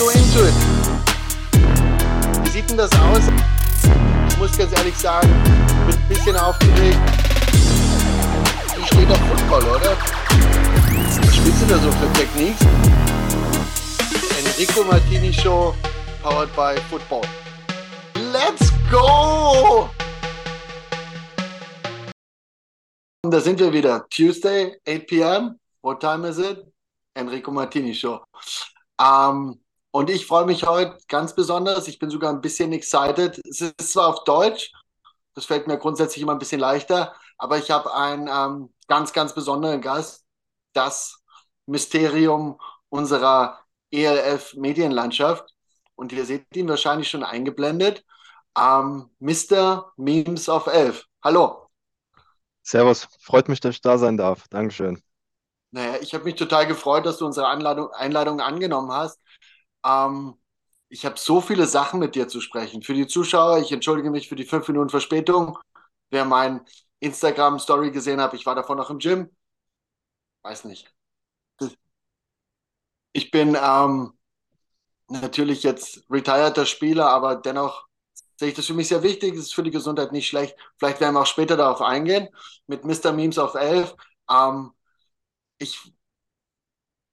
so into it. Wie sieht denn das aus? Ich muss ganz ehrlich sagen, bin ein bisschen aufgeregt. Wie steht auf Football, oder? Was spielst du da so für Techniques? Enrico Martini Show, powered by Football. Let's go! Und da sind wir wieder. Tuesday, 8 p.m. What time is it? Enrico Martini Show. Ähm, und ich freue mich heute ganz besonders. Ich bin sogar ein bisschen excited. Es ist zwar auf Deutsch, das fällt mir grundsätzlich immer ein bisschen leichter, aber ich habe einen ähm, ganz, ganz besonderen Gast. Das Mysterium unserer ELF-Medienlandschaft. Und ihr seht ihn wahrscheinlich schon eingeblendet. Ähm, Mr. Memes of Elf. Hallo. Servus, freut mich, dass ich da sein darf. Dankeschön. Naja, ich habe mich total gefreut, dass du unsere Anladung, Einladung angenommen hast. Ähm, ich habe so viele Sachen mit dir zu sprechen. Für die Zuschauer, ich entschuldige mich für die fünf Minuten Verspätung. Wer mein Instagram-Story gesehen hat, ich war davon noch im Gym. Weiß nicht. Ich bin ähm, natürlich jetzt retireder Spieler, aber dennoch sehe ich das für mich sehr wichtig. Es ist für die Gesundheit nicht schlecht. Vielleicht werden wir auch später darauf eingehen mit Mr. Memes auf 11. Ähm, ich,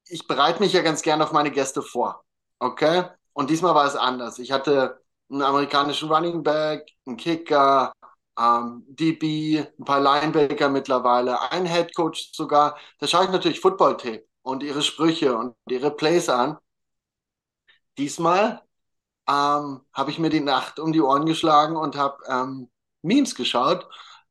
ich bereite mich ja ganz gerne auf meine Gäste vor. Okay? Und diesmal war es anders. Ich hatte einen amerikanischen Running Back, einen Kicker, ähm, DB, ein paar Linebacker mittlerweile, einen Head Coach sogar. Da schaue ich natürlich Football-Tape und ihre Sprüche und ihre Plays an. Diesmal ähm, habe ich mir die Nacht um die Ohren geschlagen und habe ähm, Memes geschaut,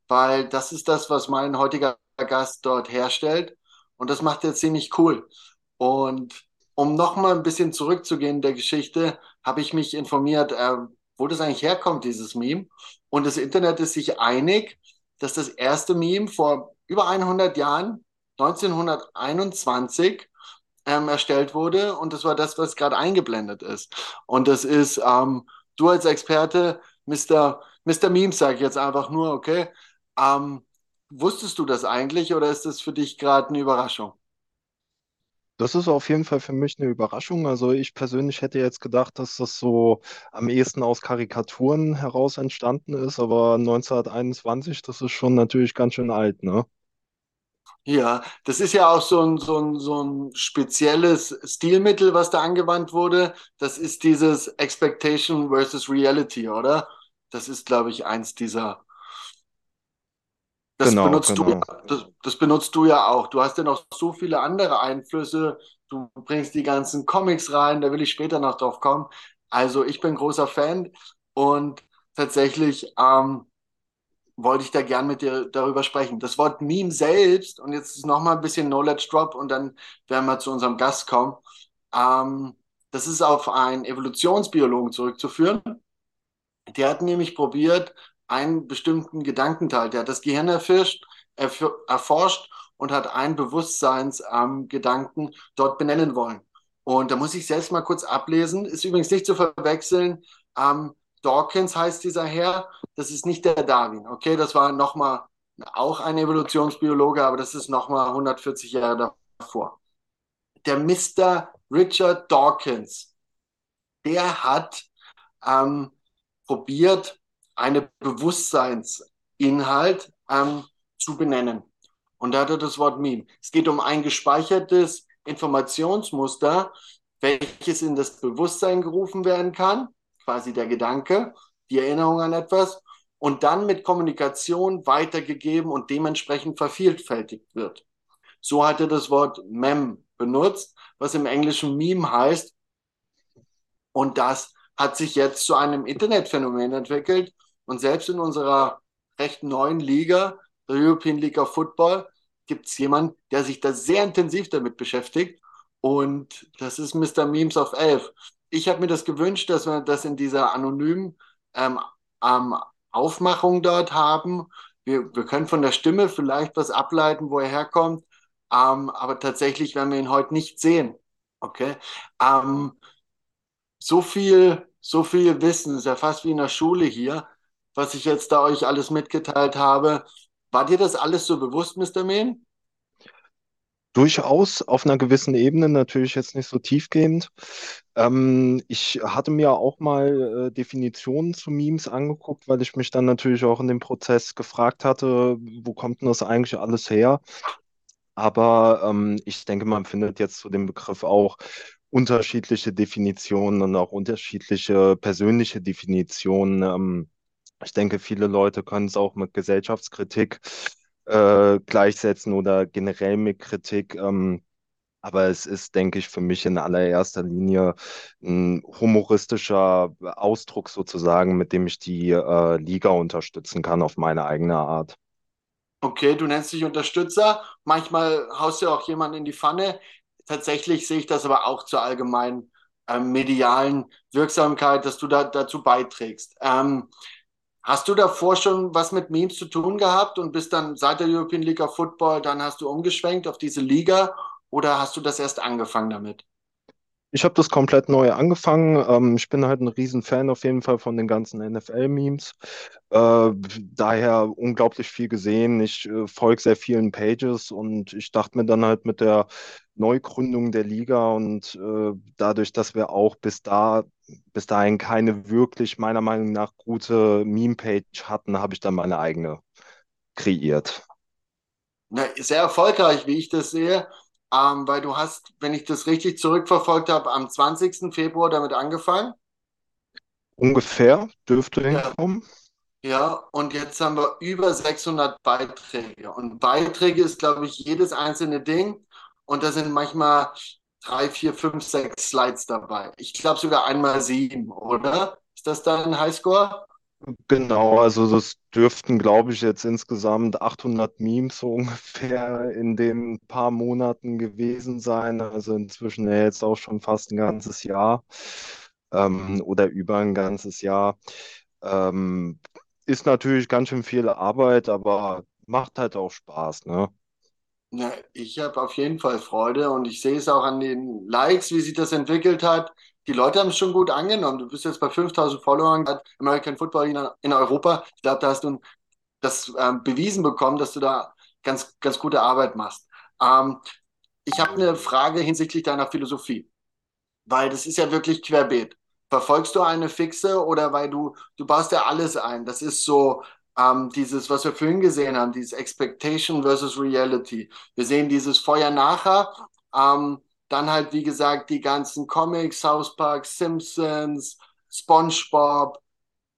weil das ist das, was mein heutiger Gast dort herstellt. Und das macht er ziemlich cool. Und um nochmal ein bisschen zurückzugehen in der Geschichte, habe ich mich informiert, äh, wo das eigentlich herkommt, dieses Meme. Und das Internet ist sich einig, dass das erste Meme vor über 100 Jahren, 1921, ähm, erstellt wurde. Und das war das, was gerade eingeblendet ist. Und das ist, ähm, du als Experte, Mr. Mr. Memes, sage ich jetzt einfach nur, okay. Ähm, Wusstest du das eigentlich oder ist das für dich gerade eine Überraschung? Das ist auf jeden Fall für mich eine Überraschung. Also ich persönlich hätte jetzt gedacht, dass das so am ehesten aus Karikaturen heraus entstanden ist, aber 1921, das ist schon natürlich ganz schön alt, ne? Ja, das ist ja auch so ein, so ein, so ein spezielles Stilmittel, was da angewandt wurde. Das ist dieses Expectation versus Reality, oder? Das ist, glaube ich, eins dieser das, genau, benutzt genau. Du, das, das, benutzt du ja auch. Du hast ja noch so viele andere Einflüsse. Du bringst die ganzen Comics rein, da will ich später noch drauf kommen. Also ich bin großer Fan und tatsächlich ähm, wollte ich da gern mit dir darüber sprechen. Das Wort Meme selbst, und jetzt ist nochmal ein bisschen Knowledge Drop und dann werden wir zu unserem Gast kommen. Ähm, das ist auf einen Evolutionsbiologen zurückzuführen. Der hat nämlich probiert, einen bestimmten Gedankenteil. Der hat das Gehirn erforscht, erforscht und hat einen Bewusstseinsgedanken ähm, dort benennen wollen. Und da muss ich selbst mal kurz ablesen. Ist übrigens nicht zu verwechseln. Ähm, Dawkins heißt dieser Herr. Das ist nicht der Darwin. Okay, das war nochmal auch ein Evolutionsbiologe, aber das ist nochmal 140 Jahre davor. Der Mr. Richard Dawkins, der hat ähm, probiert, einen Bewusstseinsinhalt ähm, zu benennen. Und da hat er das Wort Meme. Es geht um ein gespeichertes Informationsmuster, welches in das Bewusstsein gerufen werden kann, quasi der Gedanke, die Erinnerung an etwas, und dann mit Kommunikation weitergegeben und dementsprechend vervielfältigt wird. So hat er das Wort Mem benutzt, was im Englischen Meme heißt. Und das hat sich jetzt zu einem Internetphänomen entwickelt, und selbst in unserer recht neuen Liga, der European League of Football, gibt es jemanden, der sich da sehr intensiv damit beschäftigt. Und das ist Mr. Memes of Elf. Ich habe mir das gewünscht, dass wir das in dieser anonymen ähm, ähm, Aufmachung dort haben. Wir, wir können von der Stimme vielleicht was ableiten, wo er herkommt. Ähm, aber tatsächlich werden wir ihn heute nicht sehen. Okay. Ähm, so viel, so viel Wissen, ist ja fast wie in der Schule hier was ich jetzt da euch alles mitgeteilt habe. War dir das alles so bewusst, Mr. Mehn? Durchaus auf einer gewissen Ebene, natürlich jetzt nicht so tiefgehend. Ähm, ich hatte mir auch mal äh, Definitionen zu Memes angeguckt, weil ich mich dann natürlich auch in dem Prozess gefragt hatte, wo kommt denn das eigentlich alles her? Aber ähm, ich denke, man findet jetzt zu dem Begriff auch unterschiedliche Definitionen und auch unterschiedliche persönliche Definitionen. Ähm, ich denke, viele Leute können es auch mit Gesellschaftskritik äh, gleichsetzen oder generell mit Kritik. Ähm, aber es ist, denke ich, für mich in allererster Linie ein humoristischer Ausdruck sozusagen, mit dem ich die äh, Liga unterstützen kann auf meine eigene Art. Okay, du nennst dich Unterstützer. Manchmal haust du auch jemanden in die Pfanne. Tatsächlich sehe ich das aber auch zur allgemeinen ähm, medialen Wirksamkeit, dass du da dazu beiträgst. Ähm, hast du davor schon was mit Memes zu tun gehabt und bist dann seit der European League of Football, dann hast du umgeschwenkt auf diese Liga oder hast du das erst angefangen damit? Ich habe das komplett neu angefangen. Ähm, ich bin halt ein Riesenfan auf jeden Fall von den ganzen NFL-Memes. Äh, daher unglaublich viel gesehen. Ich äh, folge sehr vielen Pages und ich dachte mir dann halt mit der Neugründung der Liga und äh, dadurch, dass wir auch bis da bis dahin keine wirklich meiner Meinung nach gute Meme-Page hatten, habe ich dann meine eigene kreiert. Na, sehr erfolgreich, wie ich das sehe. Ähm, weil du hast, wenn ich das richtig zurückverfolgt habe, am 20. Februar damit angefangen. Ungefähr dürfte Ja, hinkommen. ja, und jetzt haben wir über 600 Beiträge. Und Beiträge ist, glaube ich, jedes einzelne Ding. Und da sind manchmal drei, vier, fünf, sechs Slides dabei. Ich glaube sogar einmal sieben, oder? Ist das dein Highscore? Genau, also das dürften, glaube ich, jetzt insgesamt 800 Memes so ungefähr in den paar Monaten gewesen sein. Also inzwischen ja jetzt auch schon fast ein ganzes Jahr ähm, oder über ein ganzes Jahr. Ähm, ist natürlich ganz schön viel Arbeit, aber macht halt auch Spaß, ne? Ja, ich habe auf jeden Fall Freude und ich sehe es auch an den Likes, wie sich das entwickelt hat. Die Leute haben es schon gut angenommen. Du bist jetzt bei 5000 Followern, bei American Football in, in Europa. Ich glaube, da hast du das ähm, bewiesen bekommen, dass du da ganz, ganz gute Arbeit machst. Ähm, ich habe eine Frage hinsichtlich deiner Philosophie, weil das ist ja wirklich querbeet. Verfolgst du eine fixe oder weil du, du baust ja alles ein? Das ist so ähm, dieses, was wir vorhin gesehen haben, dieses Expectation versus Reality. Wir sehen dieses Feuer nachher. Ähm, dann halt, wie gesagt, die ganzen Comics, South Park, Simpsons, SpongeBob,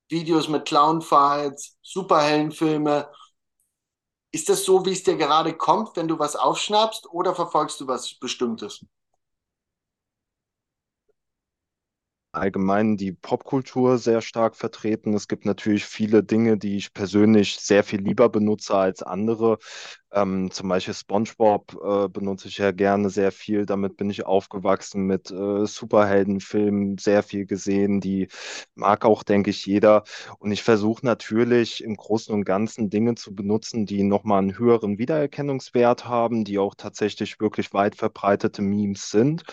Videos mit Clownfights, Superheldenfilme. Ist das so, wie es dir gerade kommt, wenn du was aufschnappst, oder verfolgst du was Bestimmtes? Allgemein die Popkultur sehr stark vertreten. Es gibt natürlich viele Dinge, die ich persönlich sehr viel lieber benutze als andere. Ähm, zum Beispiel SpongeBob äh, benutze ich ja gerne sehr viel. Damit bin ich aufgewachsen mit äh, Superheldenfilmen, sehr viel gesehen. Die mag auch, denke ich, jeder. Und ich versuche natürlich im Großen und Ganzen Dinge zu benutzen, die nochmal einen höheren Wiedererkennungswert haben, die auch tatsächlich wirklich weit verbreitete Memes sind.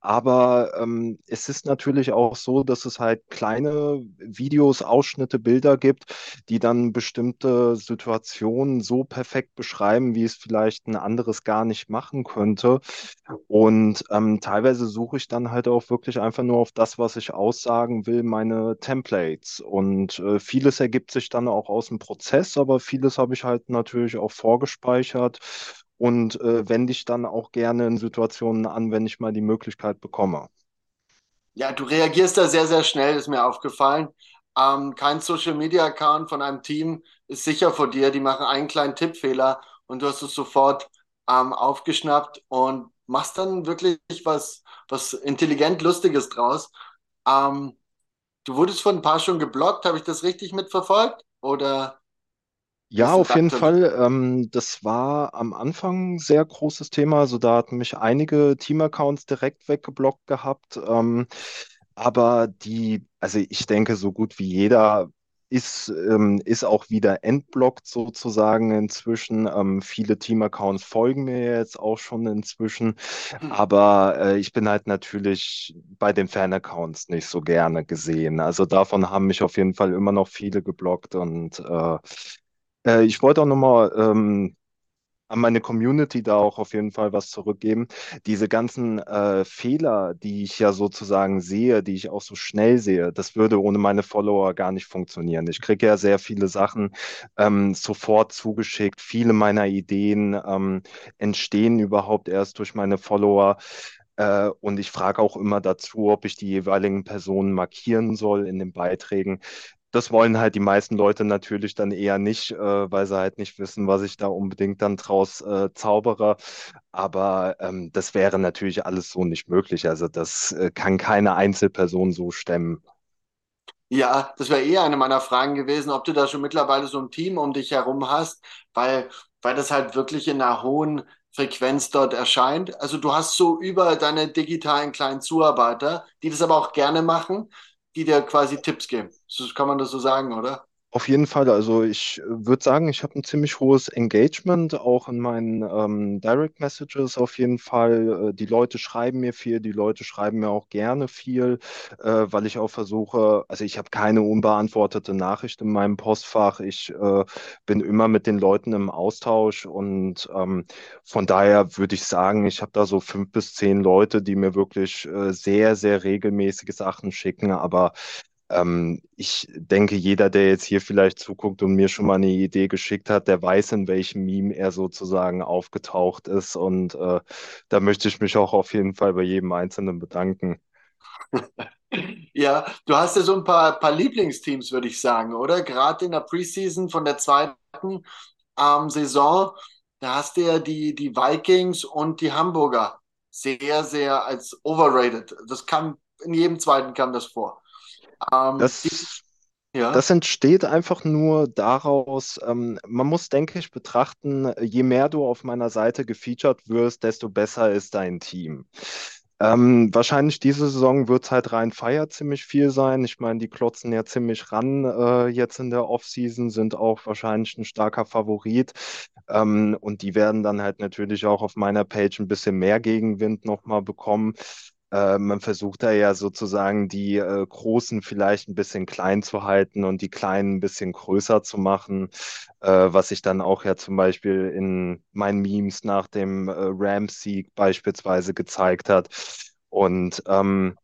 Aber ähm, es ist natürlich auch so, dass es halt kleine Videos, Ausschnitte, Bilder gibt, die dann bestimmte Situationen so perfekt beschreiben, wie es vielleicht ein anderes gar nicht machen könnte. Und ähm, teilweise suche ich dann halt auch wirklich einfach nur auf das, was ich aussagen will, meine Templates. Und äh, vieles ergibt sich dann auch aus dem Prozess, aber vieles habe ich halt natürlich auch vorgespeichert und äh, wende ich dann auch gerne in Situationen an, wenn ich mal die Möglichkeit bekomme. Ja, du reagierst da sehr, sehr schnell, ist mir aufgefallen. Ähm, kein Social Media Account von einem Team ist sicher vor dir. Die machen einen kleinen Tippfehler und du hast es sofort ähm, aufgeschnappt und machst dann wirklich was, was intelligent Lustiges draus. Ähm, du wurdest von ein paar schon geblockt. Habe ich das richtig mitverfolgt? Oder Ja, auf jeden? Fall. Ähm, das war am Anfang ein sehr großes Thema. Also da hatten mich einige Team-Accounts direkt weggeblockt gehabt. Ähm, aber die, also ich denke, so gut wie jeder ist, ähm, ist auch wieder entblockt sozusagen inzwischen. Ähm, viele Team-Accounts folgen mir jetzt auch schon inzwischen. Aber äh, ich bin halt natürlich bei den Fan-Accounts nicht so gerne gesehen. Also davon haben mich auf jeden Fall immer noch viele geblockt und äh, äh, ich wollte auch nochmal ähm, an meine Community da auch auf jeden Fall was zurückgeben. Diese ganzen äh, Fehler, die ich ja sozusagen sehe, die ich auch so schnell sehe, das würde ohne meine Follower gar nicht funktionieren. Ich kriege ja sehr viele Sachen ähm, sofort zugeschickt. Viele meiner Ideen ähm, entstehen überhaupt erst durch meine Follower. Äh, und ich frage auch immer dazu, ob ich die jeweiligen Personen markieren soll in den Beiträgen. Das wollen halt die meisten Leute natürlich dann eher nicht, äh, weil sie halt nicht wissen, was ich da unbedingt dann draus äh, zaubere. Aber ähm, das wäre natürlich alles so nicht möglich. Also das äh, kann keine Einzelperson so stemmen. Ja, das wäre eher eine meiner Fragen gewesen, ob du da schon mittlerweile so ein Team um dich herum hast, weil, weil das halt wirklich in einer hohen Frequenz dort erscheint. Also du hast so über deine digitalen kleinen Zuarbeiter, die das aber auch gerne machen, die dir quasi Tipps geben. Kann man das so sagen, oder? Auf jeden Fall, also ich würde sagen, ich habe ein ziemlich hohes Engagement, auch in meinen ähm, Direct Messages auf jeden Fall. Äh, die Leute schreiben mir viel, die Leute schreiben mir auch gerne viel, äh, weil ich auch versuche, also ich habe keine unbeantwortete Nachricht in meinem Postfach. Ich äh, bin immer mit den Leuten im Austausch und ähm, von daher würde ich sagen, ich habe da so fünf bis zehn Leute, die mir wirklich äh, sehr, sehr regelmäßige Sachen schicken, aber ähm, ich denke, jeder, der jetzt hier vielleicht zuguckt und mir schon mal eine Idee geschickt hat, der weiß, in welchem Meme er sozusagen aufgetaucht ist. Und äh, da möchte ich mich auch auf jeden Fall bei jedem Einzelnen bedanken. Ja, du hast ja so ein paar, paar Lieblingsteams, würde ich sagen, oder? Gerade in der Preseason von der zweiten ähm, Saison, da hast du ja die, die Vikings und die Hamburger sehr, sehr als overrated. Das kam, in jedem zweiten kam das vor. Ähm, das, ja. das entsteht einfach nur daraus, ähm, man muss, denke ich, betrachten, je mehr du auf meiner Seite gefeatured wirst, desto besser ist dein Team. Ähm, wahrscheinlich diese Saison wird es halt rein Fire ziemlich viel sein. Ich meine, die klotzen ja ziemlich ran äh, jetzt in der Offseason, sind auch wahrscheinlich ein starker Favorit. Ähm, und die werden dann halt natürlich auch auf meiner Page ein bisschen mehr Gegenwind nochmal bekommen. Äh, man versucht da ja sozusagen die äh, Großen vielleicht ein bisschen klein zu halten und die Kleinen ein bisschen größer zu machen, äh, was sich dann auch ja zum Beispiel in meinen Memes nach dem äh, Rams-Sieg beispielsweise gezeigt hat. Und ähm,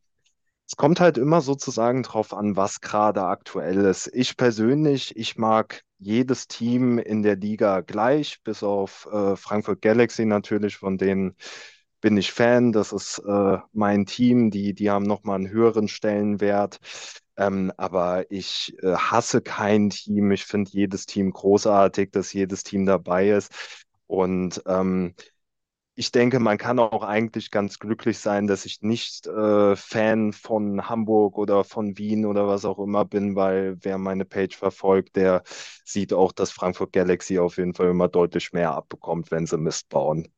es kommt halt immer sozusagen drauf an, was gerade aktuell ist. Ich persönlich, ich mag jedes Team in der Liga gleich, bis auf äh, Frankfurt Galaxy natürlich, von denen bin ich Fan, das ist äh, mein Team, die, die haben nochmal einen höheren Stellenwert. Ähm, aber ich äh, hasse kein Team. Ich finde jedes Team großartig, dass jedes Team dabei ist. Und ähm, ich denke, man kann auch eigentlich ganz glücklich sein, dass ich nicht äh, Fan von Hamburg oder von Wien oder was auch immer bin, weil wer meine Page verfolgt, der sieht auch, dass Frankfurt Galaxy auf jeden Fall immer deutlich mehr abbekommt, wenn sie Mist bauen.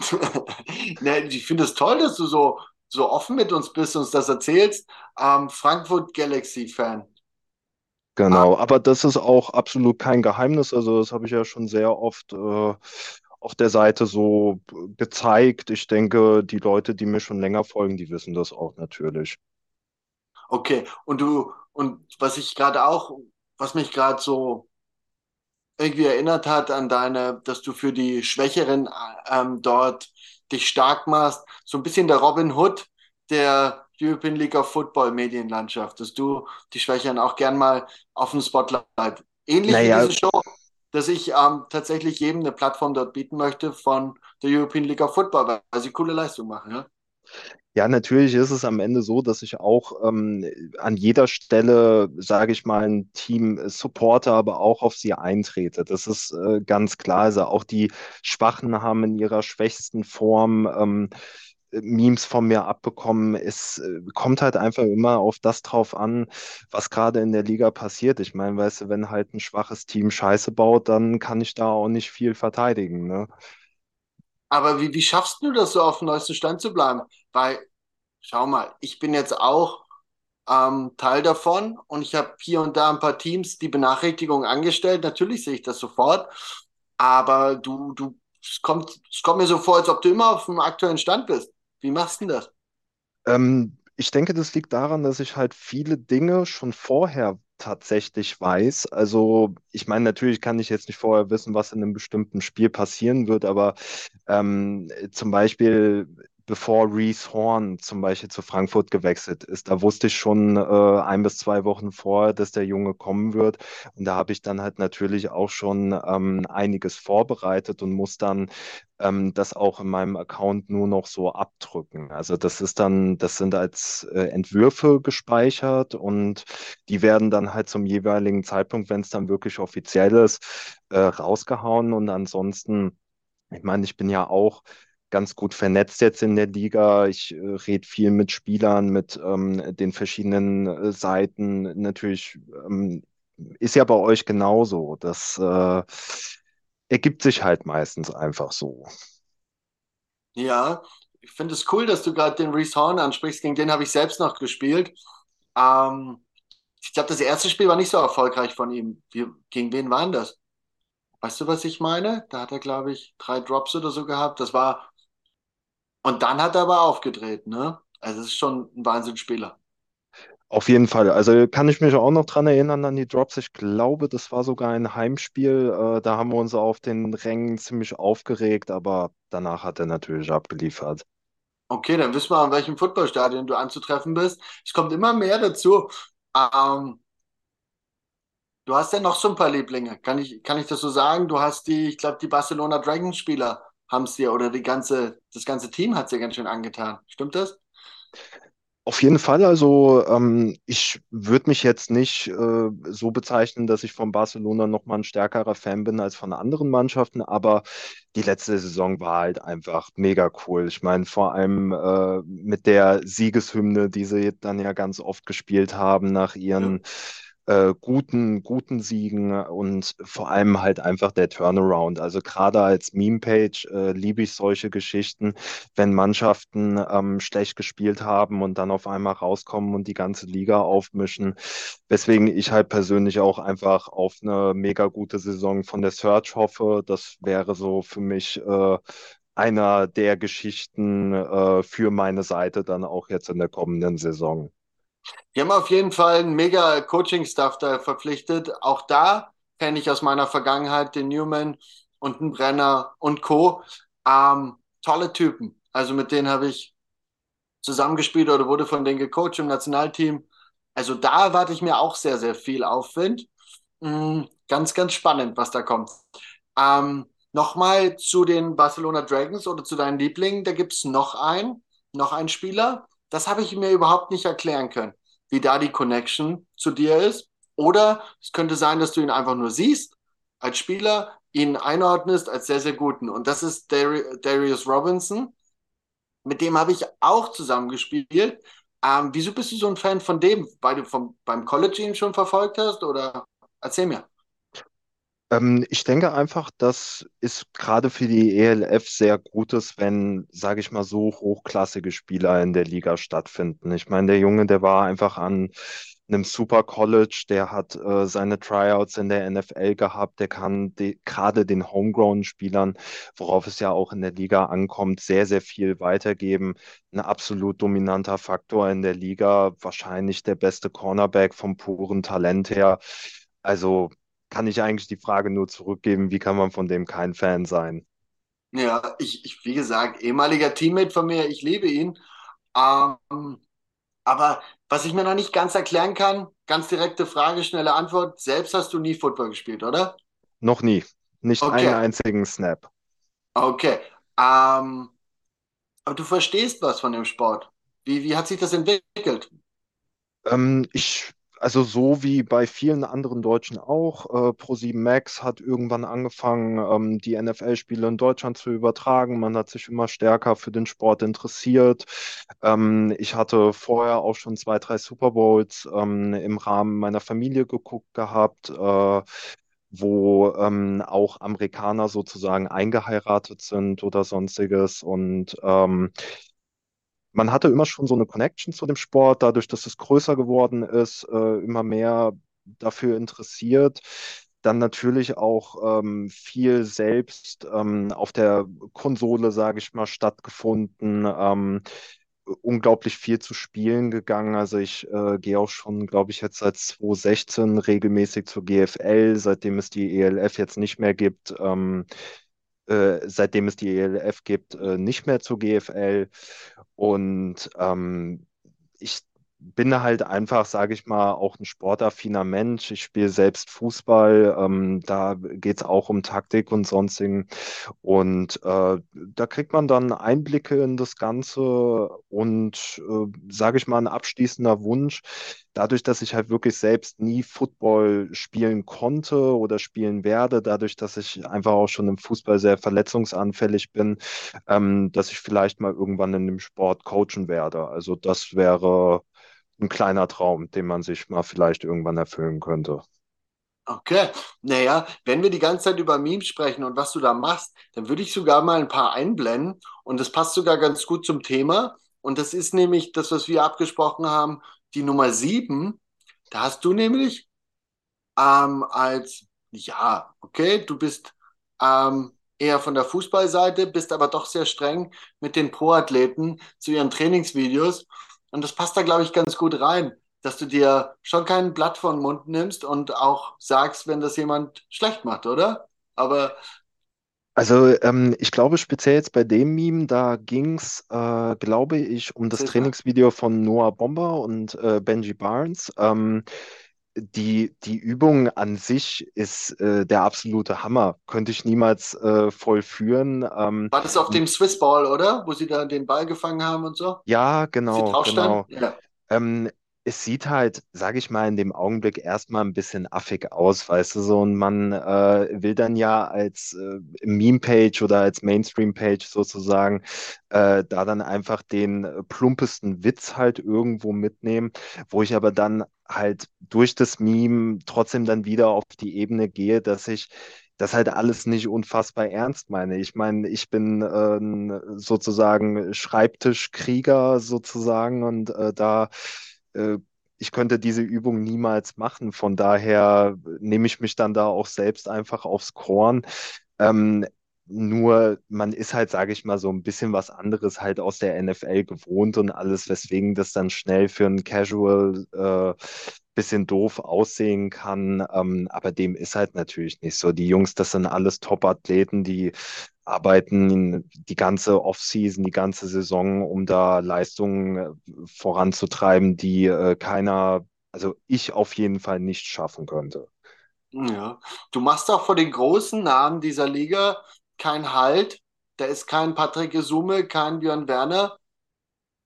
ne, ich finde es toll, dass du so, so offen mit uns bist und uns das erzählst. Ähm, Frankfurt Galaxy-Fan. Genau, ah. aber das ist auch absolut kein Geheimnis. Also, das habe ich ja schon sehr oft äh, auf der Seite so gezeigt. Ich denke, die Leute, die mir schon länger folgen, die wissen das auch natürlich. Okay, und du, und was ich gerade auch, was mich gerade so irgendwie erinnert hat an deine, dass du für die Schwächeren ähm, dort dich stark machst. So ein bisschen der Robin Hood der European League of Football Medienlandschaft, dass du die Schwächeren auch gern mal auf dem Spotlight. Ähnlich naja. wie diese Show, dass ich ähm, tatsächlich jedem eine Plattform dort bieten möchte von der European League of Football, weil sie coole Leistung machen. Ja? Ja, natürlich ist es am Ende so, dass ich auch ähm, an jeder Stelle, sage ich mal, ein Team supporte, aber auch auf sie eintrete. Das ist äh, ganz klar. Also auch die Schwachen haben in ihrer schwächsten Form ähm, Memes von mir abbekommen. Es äh, kommt halt einfach immer auf das drauf an, was gerade in der Liga passiert. Ich meine, weißt du, wenn halt ein schwaches Team Scheiße baut, dann kann ich da auch nicht viel verteidigen. Ne? Aber wie, wie schaffst du das so auf dem neuesten Stand zu bleiben? Weil, schau mal, ich bin jetzt auch ähm, Teil davon und ich habe hier und da ein paar Teams die Benachrichtigung angestellt. Natürlich sehe ich das sofort, aber du, du, es kommt, es kommt mir so vor, als ob du immer auf dem aktuellen Stand bist. Wie machst du das? Ähm, ich denke, das liegt daran, dass ich halt viele Dinge schon vorher tatsächlich weiß. Also ich meine, natürlich kann ich jetzt nicht vorher wissen, was in einem bestimmten Spiel passieren wird, aber ähm, zum Beispiel bevor Reese Horn zum Beispiel zu Frankfurt gewechselt ist. Da wusste ich schon äh, ein bis zwei Wochen vorher, dass der Junge kommen wird. Und da habe ich dann halt natürlich auch schon ähm, einiges vorbereitet und muss dann ähm, das auch in meinem Account nur noch so abdrücken. Also das ist dann, das sind als äh, Entwürfe gespeichert und die werden dann halt zum jeweiligen Zeitpunkt, wenn es dann wirklich offiziell ist, äh, rausgehauen. Und ansonsten, ich meine, ich bin ja auch ganz gut vernetzt jetzt in der Liga. Ich äh, rede viel mit Spielern, mit ähm, den verschiedenen äh, Seiten. Natürlich ähm, ist ja bei euch genauso. Das äh, ergibt sich halt meistens einfach so. Ja, ich finde es cool, dass du gerade den Reese Horn ansprichst. Gegen den habe ich selbst noch gespielt. Ähm, ich glaube, das erste Spiel war nicht so erfolgreich von ihm. Wie, gegen wen waren das? Weißt du, was ich meine? Da hat er, glaube ich, drei Drops oder so gehabt. Das war und dann hat er aber aufgedreht, ne? Also es ist schon ein Wahnsinnsspieler. Auf jeden Fall. Also kann ich mich auch noch dran erinnern an die Drops. Ich glaube, das war sogar ein Heimspiel. Äh, da haben wir uns auf den Rängen ziemlich aufgeregt, aber danach hat er natürlich abgeliefert. Okay, dann wissen wir, an welchem Footballstadion du anzutreffen bist. Es kommt immer mehr dazu. Ähm, du hast ja noch so ein paar Lieblinge. Kann ich, kann ich das so sagen? Du hast die, ich glaube, die Barcelona Dragons Spieler haben es dir oder die ganze, das ganze Team hat es dir ganz schön angetan. Stimmt das? Auf jeden Fall, also ähm, ich würde mich jetzt nicht äh, so bezeichnen, dass ich von Barcelona nochmal ein stärkerer Fan bin als von anderen Mannschaften, aber die letzte Saison war halt einfach mega cool. Ich meine, vor allem äh, mit der Siegeshymne, die sie dann ja ganz oft gespielt haben nach ihren ja äh, guten, guten Siegen und vor allem halt einfach der Turnaround. Also gerade als Meme-Page äh, liebe ich solche Geschichten, wenn Mannschaften ähm, schlecht gespielt haben und dann auf einmal rauskommen und die ganze Liga aufmischen. Weswegen ich halt persönlich auch einfach auf eine mega gute Saison von der Search hoffe. Das wäre so für mich äh, einer der Geschichten äh, für meine Seite dann auch jetzt in der kommenden Saison. Die haben auf jeden Fall einen mega Coaching-Staff da verpflichtet. Auch da kenne ich aus meiner Vergangenheit den Newman und den Brenner und Co. Ähm, tolle Typen. Also mit denen habe ich zusammengespielt oder wurde von denen gecoacht im Nationalteam. Also da erwarte ich mir auch sehr, sehr viel Aufwind. Mhm, ganz, ganz spannend, was da kommt. Ähm, Nochmal zu den Barcelona Dragons oder zu deinen Lieblingen. Da gibt es noch einen, noch einen Spieler. Das habe ich mir überhaupt nicht erklären können wie da die Connection zu dir ist. Oder es könnte sein, dass du ihn einfach nur siehst als Spieler, ihn einordnest als sehr, sehr guten. Und das ist Dari Darius Robinson. Mit dem habe ich auch zusammengespielt. Ähm, wieso bist du so ein Fan von dem, weil du vom, beim College ihn schon verfolgt hast? Oder erzähl mir. Ähm, ich denke einfach, dass es gerade für die ELF sehr gut ist, wenn, sage ich mal, so hochklassige Spieler in der Liga stattfinden. Ich meine, der Junge, der war einfach an einem Super College, der hat äh, seine Tryouts in der NFL gehabt, der kann gerade den Homegrown-Spielern, worauf es ja auch in der Liga ankommt, sehr, sehr viel weitergeben. Ein absolut dominanter Faktor in der Liga, wahrscheinlich der beste Cornerback vom puren Talent her. Also kann ich eigentlich die Frage nur zurückgeben, wie kann man von dem kein Fan sein? Ja, ich, ich wie gesagt, ehemaliger Teammate von mir, ich liebe ihn. Ähm, aber was ich mir noch nicht ganz erklären kann, ganz direkte Frage, schnelle Antwort. Selbst hast du nie Football gespielt, oder? Noch nie. Nicht okay. einen einzigen Snap. Okay. Ähm, aber du verstehst was von dem Sport. Wie, wie hat sich das entwickelt? Ähm, ich also so wie bei vielen anderen Deutschen auch. Äh, Pro7 Max hat irgendwann angefangen, ähm, die NFL-Spiele in Deutschland zu übertragen. Man hat sich immer stärker für den Sport interessiert. Ähm, ich hatte vorher auch schon zwei, drei Super Bowls ähm, im Rahmen meiner Familie geguckt gehabt. Äh, wo ähm, auch Amerikaner sozusagen eingeheiratet sind oder sonstiges. Und ähm, man hatte immer schon so eine Connection zu dem Sport, dadurch, dass es größer geworden ist, äh, immer mehr dafür interessiert. Dann natürlich auch ähm, viel selbst ähm, auf der Konsole, sage ich mal, stattgefunden. Ähm, unglaublich viel zu Spielen gegangen. Also ich äh, gehe auch schon, glaube ich, jetzt seit 2016 regelmäßig zur GFL, seitdem es die ELF jetzt nicht mehr gibt. Ähm, äh, seitdem es die ELF gibt, äh, nicht mehr zur GFL. Und ähm, ich bin halt einfach, sage ich mal, auch ein sportaffiner Mensch. Ich spiele selbst Fußball. Ähm, da geht es auch um Taktik und sonstigen. Und äh, da kriegt man dann Einblicke in das Ganze und, äh, sage ich mal, ein abschließender Wunsch. Dadurch, dass ich halt wirklich selbst nie Football spielen konnte oder spielen werde, dadurch, dass ich einfach auch schon im Fußball sehr verletzungsanfällig bin, ähm, dass ich vielleicht mal irgendwann in dem Sport coachen werde. Also das wäre ein kleiner Traum, den man sich mal vielleicht irgendwann erfüllen könnte. Okay, naja, wenn wir die ganze Zeit über Memes sprechen und was du da machst, dann würde ich sogar mal ein paar einblenden und das passt sogar ganz gut zum Thema. Und das ist nämlich das, was wir abgesprochen haben, die Nummer sieben. Da hast du nämlich ähm, als, ja, okay, du bist ähm, eher von der Fußballseite, bist aber doch sehr streng mit den Pro-Athleten zu ihren Trainingsvideos. Und das passt da, glaube ich, ganz gut rein, dass du dir schon kein Blatt vor den Mund nimmst und auch sagst, wenn das jemand schlecht macht, oder? Aber Also ähm, ich glaube speziell jetzt bei dem Meme, da ging es, äh, glaube ich, um das. Trainingsvideo von Noah Bomber und äh, Benji Barnes. Ähm, die, die Übung an sich ist äh, der absolute Hammer. Könnte ich niemals äh, vollführen. Ähm, War das auf dem Swiss Ball, oder? Wo sie da den Ball gefangen haben und so? ja, genau, genau. Ja. Ähm, es sieht halt, sage ich mal, in dem Augenblick erstmal ein bisschen affig aus, weißt du so, und man äh, will dann ja als äh, Meme-Page oder als Mainstream-Page sozusagen äh, da dann einfach den äh, plumpesten Witz halt irgendwo mitnehmen, wo ich aber dann halt durch das Meme trotzdem dann wieder auf die Ebene gehe, dass ich das halt alles nicht unfassbar ernst meine. Ich meine, ich bin äh, sozusagen Schreibtischkrieger sozusagen und äh, da äh, ich könnte diese Übung niemals machen. Von daher nehme ich mich dann da auch selbst einfach aufs Korn. Ähm, nur man ist halt, sage ich mal, so ein bisschen was anderes halt aus der NFL gewohnt und alles, weswegen das dann schnell für einen Casual äh, bisschen doof aussehen kann. Ähm, aber dem ist halt natürlich nicht so. Die Jungs, das sind alles Top-Athleten, die arbeiten die ganze Offseason, die ganze Saison, um da Leistungen äh, voranzutreiben, die äh, keiner, also ich auf jeden Fall nicht schaffen könnte. Ja. Du machst auch vor den großen Namen dieser Liga keinen Halt. Da ist kein Patrick Gesume, kein Björn Werner